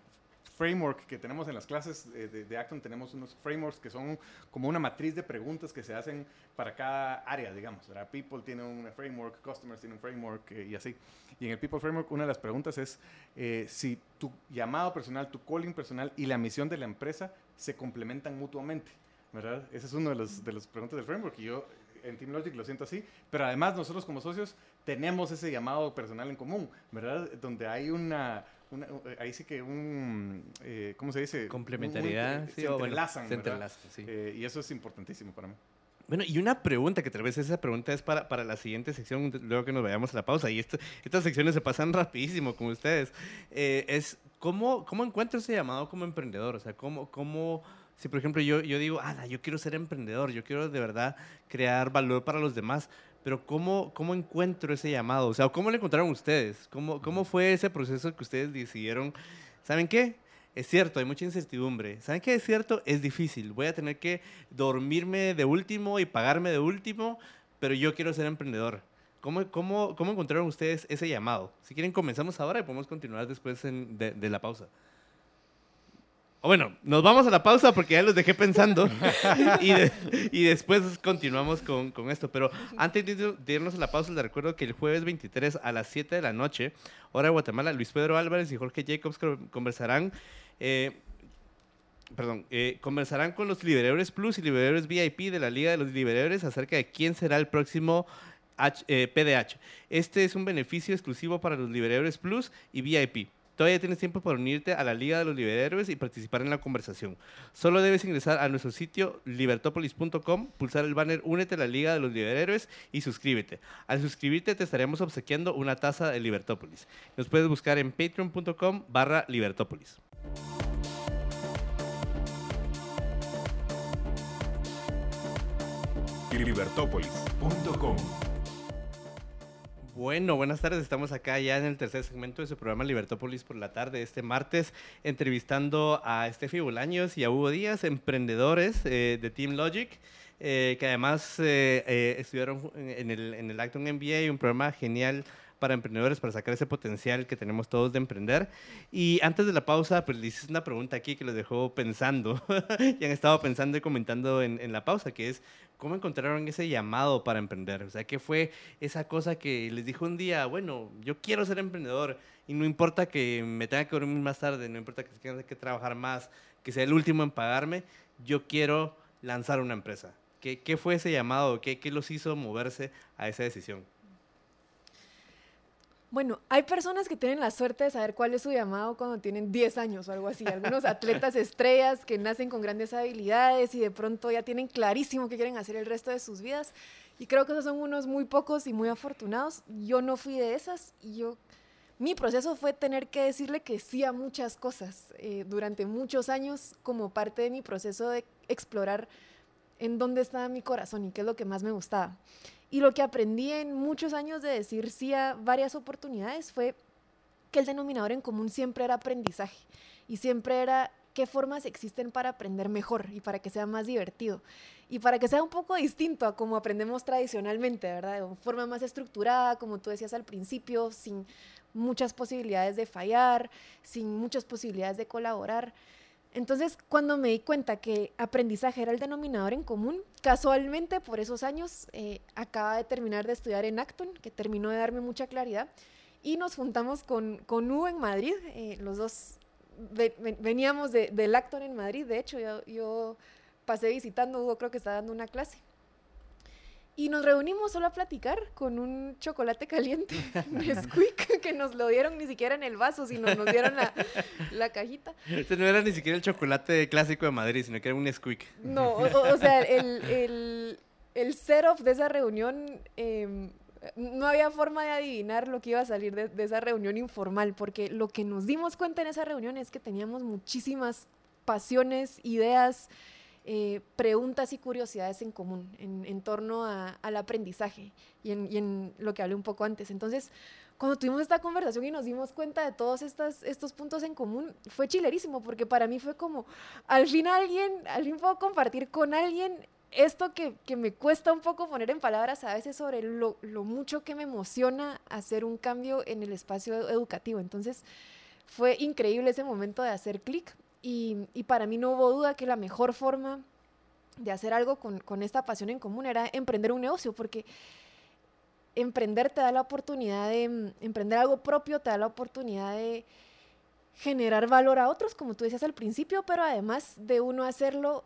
Speaker 3: framework que tenemos en las clases de, de, Acton, tenemos unos frameworks que son como una matriz de preguntas que se hacen para cada área, digamos. People tiene un framework, Customers tiene un framework eh, y así. Y en el People Framework una de las preguntas es eh, si tu llamado personal, tu calling personal y la misión de la empresa se complementan mutuamente. ¿verdad? Ese es uno de los, de los preguntas del framework y yo en Team Logic lo siento así, pero además nosotros como socios tenemos ese llamado personal en común, ¿verdad? Donde hay una, eh, ahí sí que un, eh, ¿cómo se dice?
Speaker 1: Complementariedad.
Speaker 3: sí, se entrelazan, se entrelazan sí. Eh, y eso es importantísimo para mí.
Speaker 1: Bueno, y una pregunta, que tal vez esa pregunta es para, para la siguiente sección, luego que nos vayamos a la pausa, y esto, estas secciones se pasan rapidísimo con ustedes, es ¿cómo, ¿cómo encuentro ese llamado como emprendedor? O sea, ¿cómo, cómo si por ejemplo yo, yo digo, ah, yo quiero ser emprendedor, yo quiero de verdad crear valor para los demás, pero ¿cómo, cómo encuentro ese llamado? O sea, ¿cómo lo encontraron ustedes? ¿Cómo, ¿Cómo fue ese proceso que ustedes decidieron? ¿Saben qué? Es cierto, hay mucha incertidumbre. ¿Saben qué es cierto? Es difícil. Voy a tener que dormirme de último y pagarme de último, pero yo quiero ser emprendedor. ¿Cómo, cómo, cómo encontraron ustedes ese llamado? Si quieren, comenzamos ahora y podemos continuar después de, de la pausa. Bueno, nos vamos a la pausa porque ya los dejé pensando y, y, después continuamos con, con, esto. Pero antes de, irnos a la pausa, les recuerdo que el jueves 23 a las 7 de la noche, hora de Guatemala, Luis Pedro Álvarez y Jorge Jacobs conversarán. Eh, perdón, eh, conversarán con los Liberadores Plus y Liberadores VIP de la Liga de los Liberadores acerca de quién será el próximo PDH. Eh, este es un beneficio exclusivo para los Liberadores Plus y VIP. Todavía tienes tiempo para unirte a la Liga de los Liberhéroes y participar en la conversación. Solo debes ingresar a nuestro sitio libertopolis.com, pulsar el banner Únete a la Liga de los Liberhéroes y suscríbete. Al suscribirte te estaremos obsequiando una taza de Libertópolis. Nos puedes buscar en patreon.com barra Libertópolis.
Speaker 4: libertópolis.com
Speaker 1: bueno, buenas tardes. Estamos acá ya en el tercer segmento de su programa Libertópolis por la tarde, este martes, entrevistando a Estefi Bolaños y a Hugo Díaz, emprendedores eh, de Team Logic, eh, que además eh, estuvieron en el, en el Acton MBA, un programa genial para emprendedores, para sacar ese potencial que tenemos todos de emprender. Y antes de la pausa, pues les hice una pregunta aquí que los dejó pensando, y han estado pensando y comentando en, en, la pausa, que es, ¿cómo encontraron ese llamado para emprender? O sea, ¿qué fue esa cosa que les dijo un día, bueno, yo quiero ser emprendedor y no importa que me tenga que dormir más tarde, no importa que tenga que trabajar más, que sea el último en pagarme, yo quiero lanzar una empresa. ¿Qué, qué fue ese llamado? ¿Qué, ¿Qué los hizo moverse a esa decisión?
Speaker 2: Bueno, hay personas que tienen la suerte de saber cuál es su llamado cuando tienen 10 años o algo así. Algunos atletas estrellas que nacen con grandes habilidades y de pronto ya tienen clarísimo qué quieren hacer el resto de sus vidas. Y creo que esos son unos muy pocos y muy afortunados. Yo no fui de esas y yo... Mi proceso fue tener que decirle que sí a muchas cosas eh, durante muchos años como parte de mi proceso de explorar en dónde estaba mi corazón y qué es lo que más me gustaba. Y lo que aprendí en muchos años de decir sí a varias oportunidades fue que el denominador en común siempre era aprendizaje y siempre era qué formas existen para aprender mejor y para que sea más divertido y para que sea un poco distinto a como aprendemos tradicionalmente, ¿verdad? De forma más estructurada, como tú decías al principio, sin muchas posibilidades de fallar, sin muchas posibilidades de colaborar. Entonces, cuando me di cuenta que aprendizaje era el denominador en común, casualmente por esos años eh, acaba de terminar de estudiar en Acton, que terminó de darme mucha claridad, y nos juntamos con, con Hugo en Madrid. Eh, los dos veníamos de, del Acton en Madrid, de hecho, yo, yo pasé visitando, Hugo creo que está dando una clase. Y nos reunimos solo a platicar con un chocolate caliente, Nesquik, que nos lo dieron ni siquiera en el vaso, sino nos dieron la, la cajita.
Speaker 1: Este no era ni siquiera el chocolate clásico de Madrid, sino que era un Nesquik.
Speaker 2: No, o, sea, el, el, el, setup de esa reunión, em, no había forma de adivinar lo que iba a salir de, de esa reunión informal, porque lo que nos dimos cuenta en esa reunión es que teníamos muchísimas pasiones, ideas, eh, preguntas y curiosidades en común en, torno al aprendizaje y en, lo que hablé un poco antes. Entonces, cuando tuvimos esta conversación y nos dimos cuenta de todos estas, estos puntos en común, fue chilerísimo, porque para mí fue como, al fin alguien, al fin puedo compartir con alguien esto que, que, me cuesta un poco poner en palabras a veces sobre lo, lo, mucho que me emociona hacer un cambio en el espacio educativo. Entonces, fue increíble ese momento de hacer clic y, para mí no hubo duda que la mejor forma de hacer algo con, esta pasión en común era emprender un negocio, porque emprender te da la oportunidad de mm, emprender algo propio, te da la oportunidad de generar valor a otros, como tú decías al principio, pero además de uno hacerlo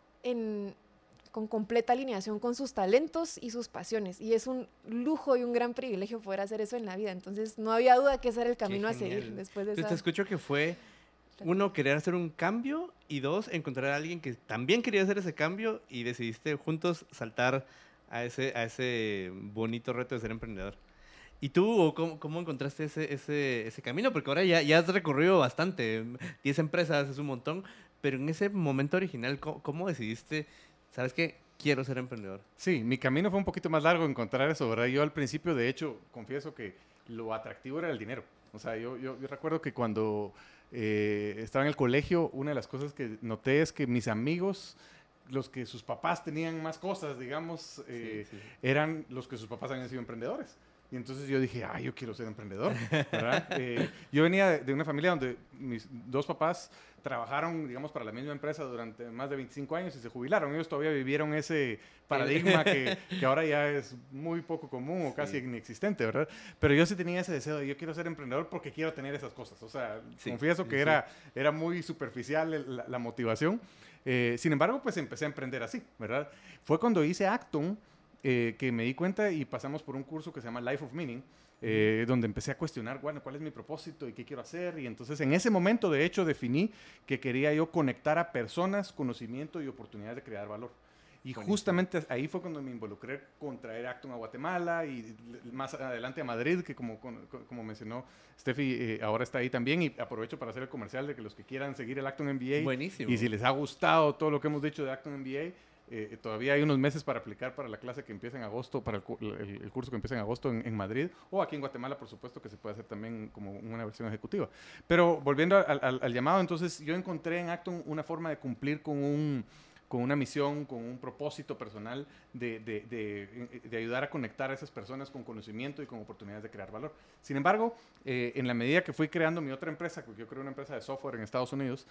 Speaker 2: con completa alineación con sus talentos y sus pasiones. Y es un lujo y un gran privilegio poder hacer eso en la vida. Entonces no había duda que ese era el camino a seguir después de eso.
Speaker 1: Te escucho que fue uno, querer hacer un cambio y dos, encontrar a alguien que también quería hacer ese cambio y decidiste juntos saltar a ese, a ese bonito reto de ser emprendedor. ¿Y tú cómo, cómo encontraste ese, ese, ese, camino? Porque ahora ya, ya has recorrido bastante, 10 empresas es un montón, pero en ese momento original, ¿cómo, decidiste, sabes qué, quiero ser emprendedor?
Speaker 3: Sí, mi camino fue un poquito más largo encontrar eso, ¿verdad? Yo al principio, de hecho, confieso que lo atractivo era el dinero. O sea, yo, yo, yo recuerdo que cuando eh, estaba en el colegio, una de las cosas que noté es que mis amigos, los que sus papás tenían más cosas, digamos, eh, eran los que sus papás habían sido emprendedores. Y entonces yo dije, ah, yo quiero ser emprendedor. Eh, yo venía de, una familia donde mis dos papás trabajaron, digamos, para la misma empresa durante más de 25 años y se jubilaron. Ellos todavía vivieron ese paradigma que, que ahora ya es muy poco común o casi inexistente, ¿verdad? Pero yo sí tenía ese deseo de yo quiero ser emprendedor porque quiero tener esas cosas. O sea, confieso que era, era muy superficial la, motivación. Eh, sin embargo, pues empecé a emprender así, ¿verdad? Fue cuando hice Acton eh, que me di cuenta y pasamos por un curso que se llama Life of Meaning, eh, donde empecé a cuestionar, bueno, cuál es mi propósito y qué quiero hacer. Y entonces en ese momento, de hecho, definí que quería yo conectar a personas, conocimiento y oportunidades de crear valor. Y justamente ahí fue cuando me involucré con traer Acton a Guatemala y más adelante a Madrid, que como, como mencionó Steffi, eh, ahora está ahí también. Y aprovecho para hacer el comercial de que los que quieran seguir el Acton MBA.
Speaker 1: Buenísimo.
Speaker 3: Y si les ha gustado todo lo que hemos dicho de Acton MBA, eh, todavía hay unos meses para aplicar para la clase que empieza en agosto, para el, curso que empieza en agosto en, Madrid, o aquí en Guatemala, por supuesto, que se puede hacer también como una versión ejecutiva. Pero volviendo al, llamado, entonces yo encontré en Acton una forma de cumplir con un con una misión, con un propósito personal de, de, de, ayudar a conectar a esas personas con conocimiento y con oportunidades de crear valor. Sin embargo, eh, en la medida que fui creando mi otra empresa, porque yo creo una empresa de software en Estados Unidos,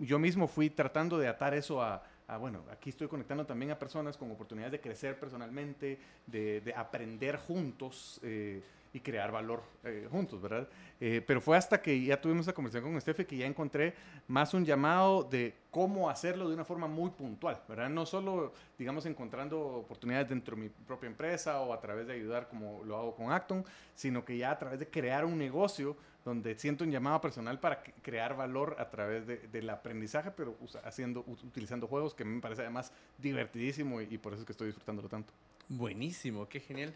Speaker 3: yo mismo fui tratando de atar eso a, Ah, bueno, aquí estoy conectando también a personas con oportunidades de crecer personalmente, de, aprender juntos eh, y crear valor eh, juntos, ¿verdad? Eh, pero fue hasta que ya tuvimos esa conversación con Estefe que ya encontré más un llamado de cómo hacerlo de una forma muy puntual, ¿verdad? No solo, digamos, encontrando oportunidades dentro de mi propia empresa o a través de ayudar como lo hago con Acton, sino que ya a través de crear un negocio donde siento un llamado personal para crear valor a través del aprendizaje, pero haciendo, utilizando juegos que me parece además divertidísimo y, por eso es que estoy disfrutándolo tanto.
Speaker 1: Buenísimo, qué genial.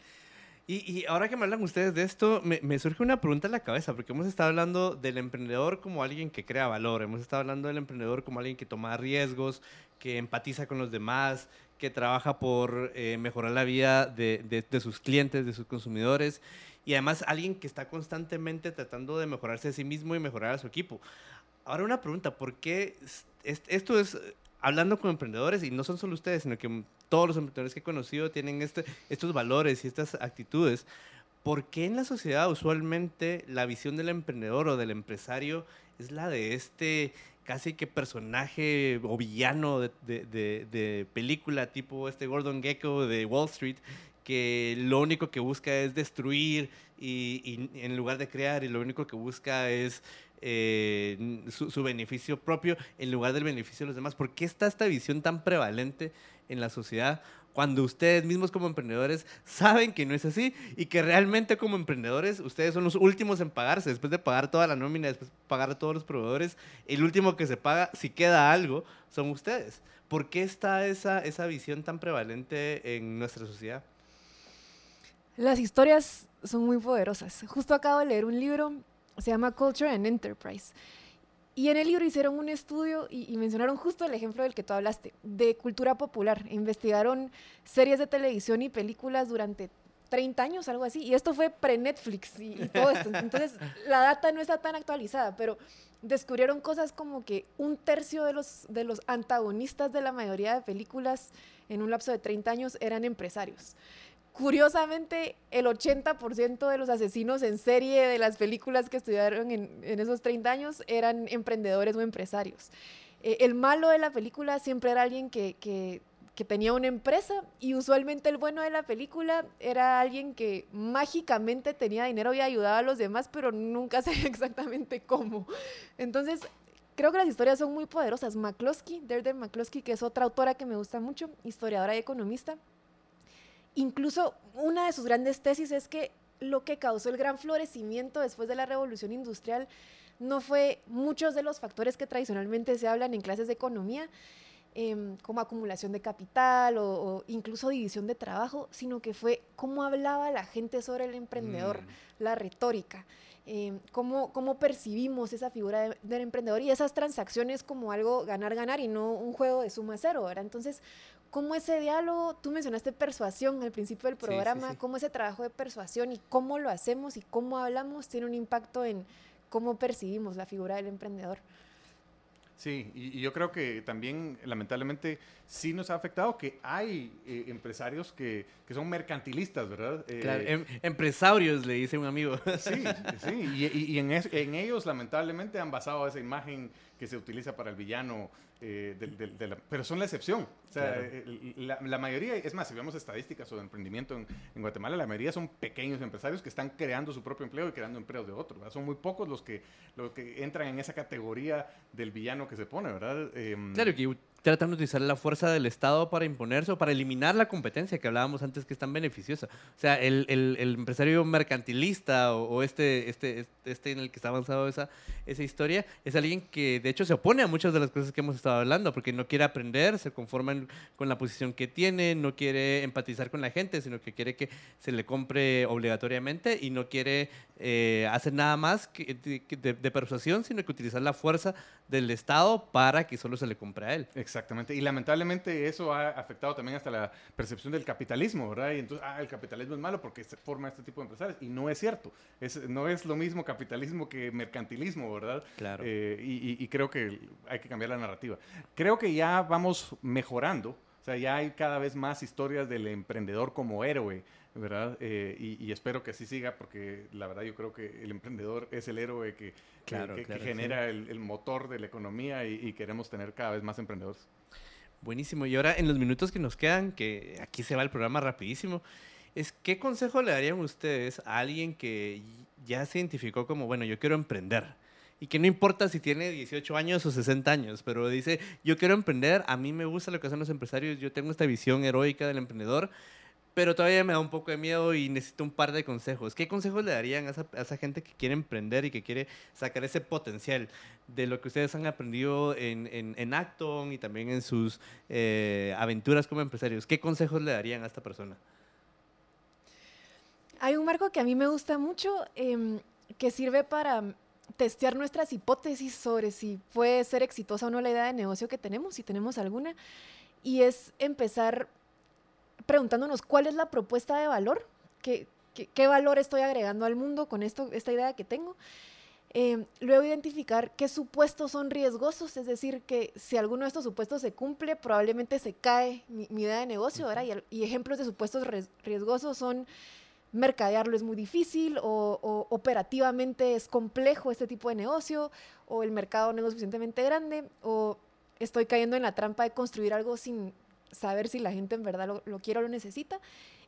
Speaker 1: Y, ahora que me hablan ustedes de esto, me, me, surge una pregunta en la cabeza, porque hemos estado hablando del emprendedor como alguien que crea valor, hemos estado hablando del emprendedor como alguien que toma riesgos, que empatiza con los demás, que trabaja por eh, mejorar la vida de, de, de sus clientes, de sus consumidores y además alguien que está constantemente tratando de mejorarse a sí mismo y mejorar a su equipo. Ahora una pregunta, ¿por qué esto es hablando con emprendedores, y no son solo ustedes, sino que todos los emprendedores que he conocido tienen este, estos valores y estas actitudes. ¿Por qué en la sociedad usualmente la visión del emprendedor o del empresario es la de este casi que personaje o villano de, de, película tipo este Gordon Gecko de Wall Street que lo único que busca es destruir y, y en lugar de crear y lo único que busca es eh, su, beneficio propio en lugar del beneficio de los demás. ¿Por qué está esta visión tan prevalente en la sociedad cuando ustedes mismos como emprendedores saben que no es así y que realmente como emprendedores ustedes son los últimos en pagarse, después de pagar toda la nómina, después de pagar a todos los proveedores, el último que se paga, si queda algo, son ustedes. ¿Por qué está esa, esa visión tan prevalente en nuestra sociedad?
Speaker 2: Las historias son muy poderosas. Justo acabo de leer un libro se llama Culture and Enterprise. Y en el libro hicieron un estudio y, mencionaron justo el ejemplo del que tú hablaste, de cultura popular. Investigaron series de televisión y películas durante 30 años, algo así. Y esto fue pre-Netflix y, y, todo esto. Entonces, la data no está tan actualizada, pero descubrieron cosas como que un tercio de los, de los antagonistas de la mayoría de películas en un lapso de 30 años eran empresarios. Curiosamente, el 80% de los asesinos en serie de las películas que estudiaron en, esos 30 años eran emprendedores o empresarios. Eh, el malo de la película siempre era alguien que, tenía una empresa y usualmente el bueno de la película era alguien que mágicamente tenía dinero y ayudaba a los demás, pero nunca sé exactamente cómo. Entonces, creo que las historias son muy poderosas. McCloskey, Deirdre McCloskey, que es otra autora que me gusta mucho, historiadora y economista, Incluso una de sus grandes tesis es que lo que causó el gran florecimiento después de la revolución industrial no fue muchos de los factores que tradicionalmente se hablan en clases de economía, em, como acumulación de capital o, incluso división de trabajo, sino que fue cómo hablaba la gente sobre el emprendedor, mm. la retórica, em, cómo, cómo, percibimos esa figura del emprendedor y esas transacciones como algo ganar-ganar y no un juego de suma cero, ¿verdad? Entonces, cómo ese diálogo, tú mencionaste persuasión al principio del programa, cómo ese trabajo de persuasión y cómo lo hacemos y cómo hablamos tiene un impacto en cómo percibimos la figura del emprendedor.
Speaker 3: Sí, y, yo creo que también, lamentablemente, sí nos ha afectado que hay eh, empresarios que, que, son mercantilistas, ¿verdad?
Speaker 1: claro, eh, em, empresarios, le dice un amigo.
Speaker 3: Sí, sí, y, y en, en, ellos, lamentablemente, han basado esa imagen que se utiliza para el villano eh, pero son la excepción. O sea, la, mayoría, es más, si vemos estadísticas sobre emprendimiento en, Guatemala, la mayoría son pequeños empresarios que están creando su propio empleo y creando empleos de otros. Son muy pocos los que, los que entran en esa categoría del villano que se pone, ¿verdad?
Speaker 1: Em, claro, que tratan de utilizar la fuerza del Estado para imponerse o para eliminar la competencia que hablábamos antes que es tan beneficiosa. O sea, el, el, empresario mercantilista o, este, este, este en el que está avanzado esa, esa historia es alguien que de hecho se opone a muchas de las cosas que hemos estado hablando porque no quiere aprender, se conforma con la posición que tiene, no quiere empatizar con la gente, sino que quiere que se le compre obligatoriamente y no quiere eh, hacer nada más que de, de persuasión, sino que utilizar la fuerza del Estado para que solo se le compre a él.
Speaker 3: Exactamente. Y lamentablemente eso ha afectado también hasta la percepción del capitalismo, ¿verdad? Y entonces, ah, el capitalismo es malo porque se forma este tipo de empresarios. Y no es cierto. Es, no es lo mismo capitalismo que mercantilismo, ¿verdad?
Speaker 1: Claro.
Speaker 3: Eh, y, y creo que hay que cambiar la narrativa. Creo que ya vamos mejorando. O sea, ya hay cada vez más historias del emprendedor como héroe. ¿Verdad? Eh, y, espero que así siga porque la verdad yo creo que el emprendedor es el héroe que, que, genera el, motor de la economía y, queremos tener cada vez más emprendedores.
Speaker 1: Buenísimo. Y ahora en los minutos que nos quedan, que aquí se va el programa rapidísimo, es ¿qué consejo le darían ustedes a alguien que ya se identificó como, bueno, yo quiero emprender? y que no importa si tiene 18 años o 60 años, pero dice, yo quiero emprender, a mí me gusta lo que hacen los empresarios, yo tengo esta visión heroica del emprendedor, pero todavía me da un poco de miedo y necesito un par de consejos. ¿Qué consejos le darían a esa, gente que quiere emprender y que quiere sacar ese potencial de lo que ustedes han aprendido en, en, Acton y también en sus eh, aventuras como empresarios? ¿Qué consejos le darían a esta persona?
Speaker 2: Hay un marco que a mí me gusta mucho em, que sirve para testear nuestras hipótesis sobre si puede ser exitosa o no la idea de negocio que tenemos, si tenemos alguna, y es empezar preguntándonos cuál es la propuesta de valor, qué, qué, valor estoy agregando al mundo con esto, esta idea que tengo. Eh, luego identificar qué supuestos son riesgosos, es decir, que si alguno de estos supuestos se cumple, probablemente se cae mi, idea de negocio, ¿verdad? Y, y, ejemplos de supuestos riesgosos son mercadearlo es muy difícil o, operativamente es complejo este tipo de negocio o el mercado no es lo suficientemente grande o estoy cayendo en la trampa de construir algo sin saber si la gente en verdad lo, lo quiere o lo necesita.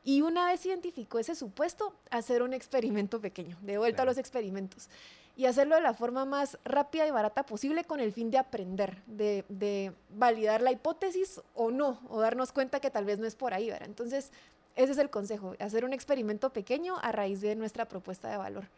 Speaker 2: Y una vez identificó ese supuesto, hacer un experimento pequeño, de vuelta a los experimentos. Y hacerlo de la forma más rápida y barata posible con el fin de aprender, de, de validar la hipótesis o no, o darnos cuenta que tal vez no es por ahí, ¿verdad? Entonces, ese es el consejo, hacer un experimento pequeño a raíz de nuestra propuesta de valor.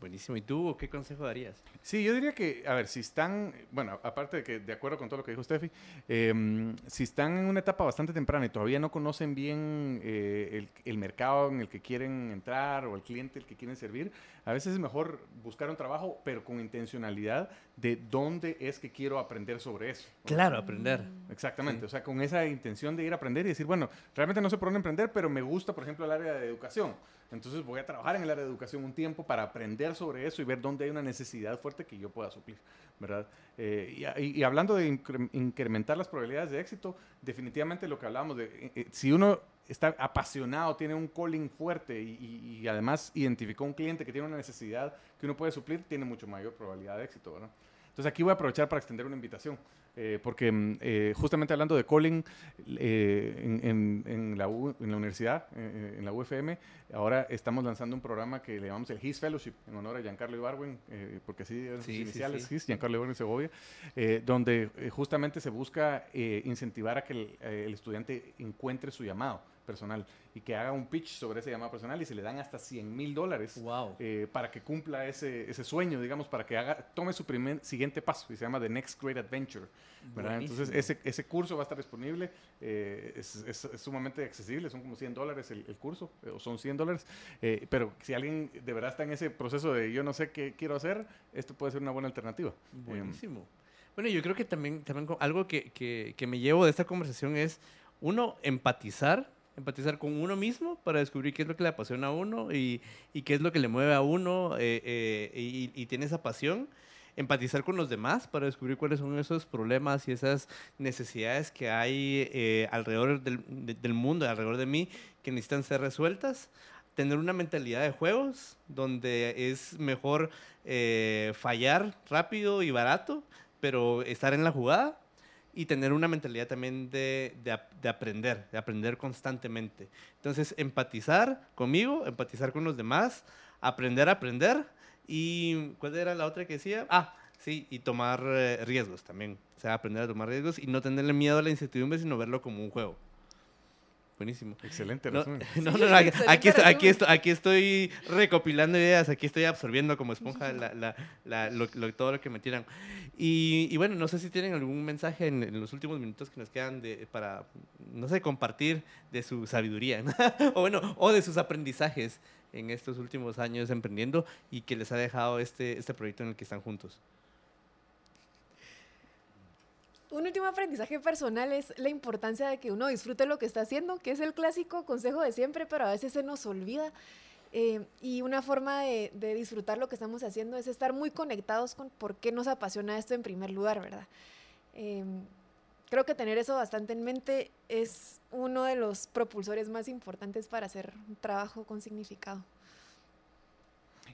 Speaker 1: Buenísimo. ¿Y tú qué consejo darías?
Speaker 3: Sí, yo diría que, a ver, si están, bueno, aparte de que de acuerdo con todo lo que dijo Steffi, em, si están en una etapa bastante temprana y todavía no conocen bien eh, el, mercado en el que quieren entrar o el cliente el que quieren servir, a veces es mejor buscar un trabajo, pero con intencionalidad de dónde es que quiero aprender sobre eso.
Speaker 1: Claro, aprender.
Speaker 3: Exactamente, o sea, con esa intención de ir a aprender y decir, bueno, realmente no sé por dónde emprender, pero me gusta, por ejemplo, el área de educación. Entonces voy a trabajar en el área de educación un tiempo para aprender sobre eso y ver dónde hay una necesidad fuerte que yo pueda suplir, ¿verdad? Eh, y, hablando de incrementar las probabilidades de éxito, definitivamente lo que hablábamos de, eh, eh, si uno está apasionado, tiene un calling fuerte y, y, además identificó un cliente que tiene una necesidad que uno puede suplir, tiene mucho mayor probabilidad de éxito, ¿verdad? Entonces aquí voy a aprovechar para extender una invitación. Eh, porque mm, eh, justamente hablando de calling eh, en, la universidad, en la UFM, ahora estamos lanzando un programa que le llamamos el HIS Fellowship, en honor a Giancarlo Ibarwen, porque así son sus iniciales, HIS, Giancarlo Ibarwen Segovia, donde justamente se busca incentivar a que el estudiante encuentre su llamado personal y que haga un pitch sobre ese llamado personal y se le dan hasta 100 mil dólares eh, para que cumpla ese, ese, sueño, digamos, para que haga, tome su primer siguiente paso y se llama The Next Great Adventure. Entonces ese, ese, curso va a estar disponible, eh, es, es, sumamente accesible, son como 100 dólares el, curso, eh, o son 100 dólares, pero si alguien de verdad está en ese proceso de yo no sé qué quiero hacer, esto puede ser una buena alternativa.
Speaker 1: Buenísimo. bueno, yo creo que también, también algo que, que, que me llevo de esta conversación es, uno, empatizar empatizar con uno mismo para descubrir qué es lo que le apasiona a uno y, y qué es lo que le mueve a uno eh, eh, y, tiene esa pasión. Empatizar con los demás para descubrir cuáles son esos problemas y esas necesidades que hay eh, alrededor del, mundo, alrededor de mí, que necesitan ser resueltas. Tener una mentalidad de juegos donde es mejor fallar rápido y barato, pero estar en la jugada y tener una mentalidad también de, de, aprender, de aprender constantemente. Entonces, empatizar conmigo, empatizar con los demás, aprender aprender y ¿cuál era la otra que decía? Ah, sí, y tomar eh, riesgos también. O sea, aprender a tomar riesgos y no tenerle miedo a la incertidumbre, sino verlo como un juego. Buenísimo.
Speaker 3: Excelente
Speaker 1: no, No, no, aquí, estoy, aquí, estoy, aquí, estoy, recopilando ideas, aquí estoy absorbiendo como esponja la, la, todo lo que me tiran. Y, y, bueno, no sé si tienen algún mensaje en, los últimos minutos que nos quedan de, para, no sé, compartir de su sabiduría, o bueno, o de sus aprendizajes en estos últimos años emprendiendo y que les ha dejado este, este proyecto en el que están juntos.
Speaker 2: Un último aprendizaje personal es la importancia de que uno disfrute lo que está haciendo, que es el clásico consejo de siempre, pero a veces se nos olvida. Eh, y una forma de, disfrutar lo que estamos haciendo es estar muy conectados con por qué nos apasiona esto en primer lugar, ¿verdad? Em, creo que tener eso bastante en mente es uno de los propulsores más importantes para hacer un trabajo con significado.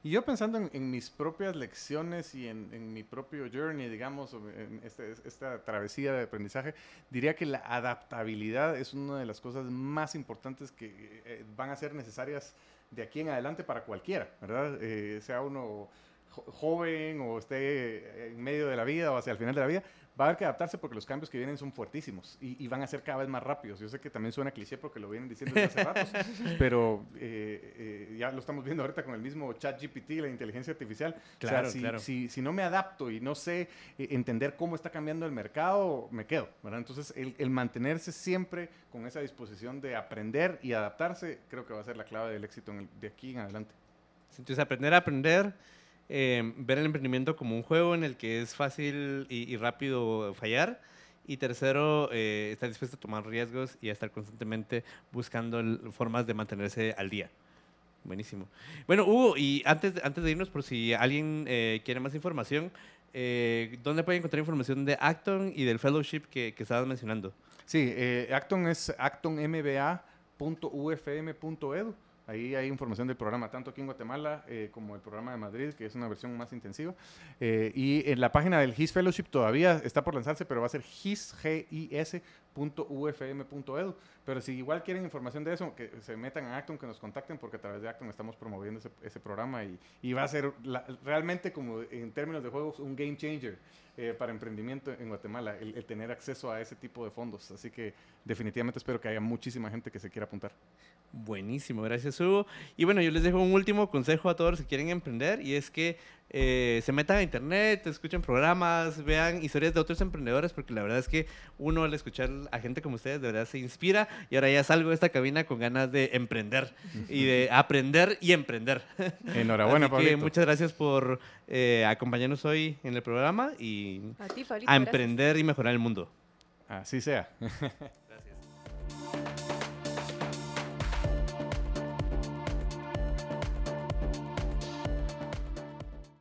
Speaker 3: Y yo pensando en, mis propias lecciones y en, mi propio journey, digamos, en este, esta travesía de aprendizaje, diría que la adaptabilidad es una de las cosas más importantes que eh, van a ser necesarias de aquí en adelante para cualquiera, ¿verdad? Eh, sea uno joven o esté en medio de la vida o hacia el final de la vida, va a haber que adaptarse porque los cambios que vienen son fuertísimos y, van a ser cada vez más rápidos. Yo sé que también suena cliché porque lo vienen diciendo desde hace ratos, pero eh, eh, ya lo estamos viendo ahorita con el mismo chat GPT, la inteligencia artificial. Claro, o sea, si, Si, no me adapto y no sé eh, entender cómo está cambiando el mercado, me quedo. ¿verdad? Entonces, el, mantenerse siempre con esa disposición de aprender y adaptarse, creo que va a ser la clave del éxito de aquí en adelante.
Speaker 1: Entonces, aprender a aprender Em, ver el emprendimiento como un juego en el que es fácil y, rápido fallar. Y tercero, eh, estar dispuesto a tomar riesgos y a estar constantemente buscando formas de mantenerse al día. Buenísimo. Bueno, Hugo, y antes, antes de irnos, por si alguien eh, quiere más información, eh, ¿dónde puede encontrar información de Acton y del fellowship que, que estabas mencionando?
Speaker 3: Sí, eh, Acton es actonmba.ufm.edu. Ahí hay información del programa, tanto aquí en Guatemala eh, como el programa de Madrid, que es una versión más intensiva. Eh, y en la página del HIS Fellowship todavía está por lanzarse, pero va a ser his.ufm.edu. Pero si igual quieren información de eso, que se metan a Acton, que nos contacten, porque a través de Acton estamos promoviendo ese, ese programa y, va a ser realmente, como en términos de juegos, un game changer eh, para emprendimiento en Guatemala, el, el tener acceso a ese tipo de fondos. Así que definitivamente espero que haya muchísima gente que se quiera apuntar.
Speaker 1: Buenísimo, gracias Hugo. Y bueno, yo les dejo un último consejo a todos los que quieren emprender y es que eh, se metan a internet, escuchen programas, vean historias de otros emprendedores porque la verdad es que uno al escuchar a gente como ustedes de verdad se inspira y ahora ya salgo de esta cabina con ganas de emprender y de aprender y emprender.
Speaker 3: Enhorabuena,
Speaker 1: Así que muchas gracias por eh, acompañarnos hoy en el programa y
Speaker 2: a, ti, Fabrito,
Speaker 1: a emprender y mejorar el mundo.
Speaker 3: Así sea.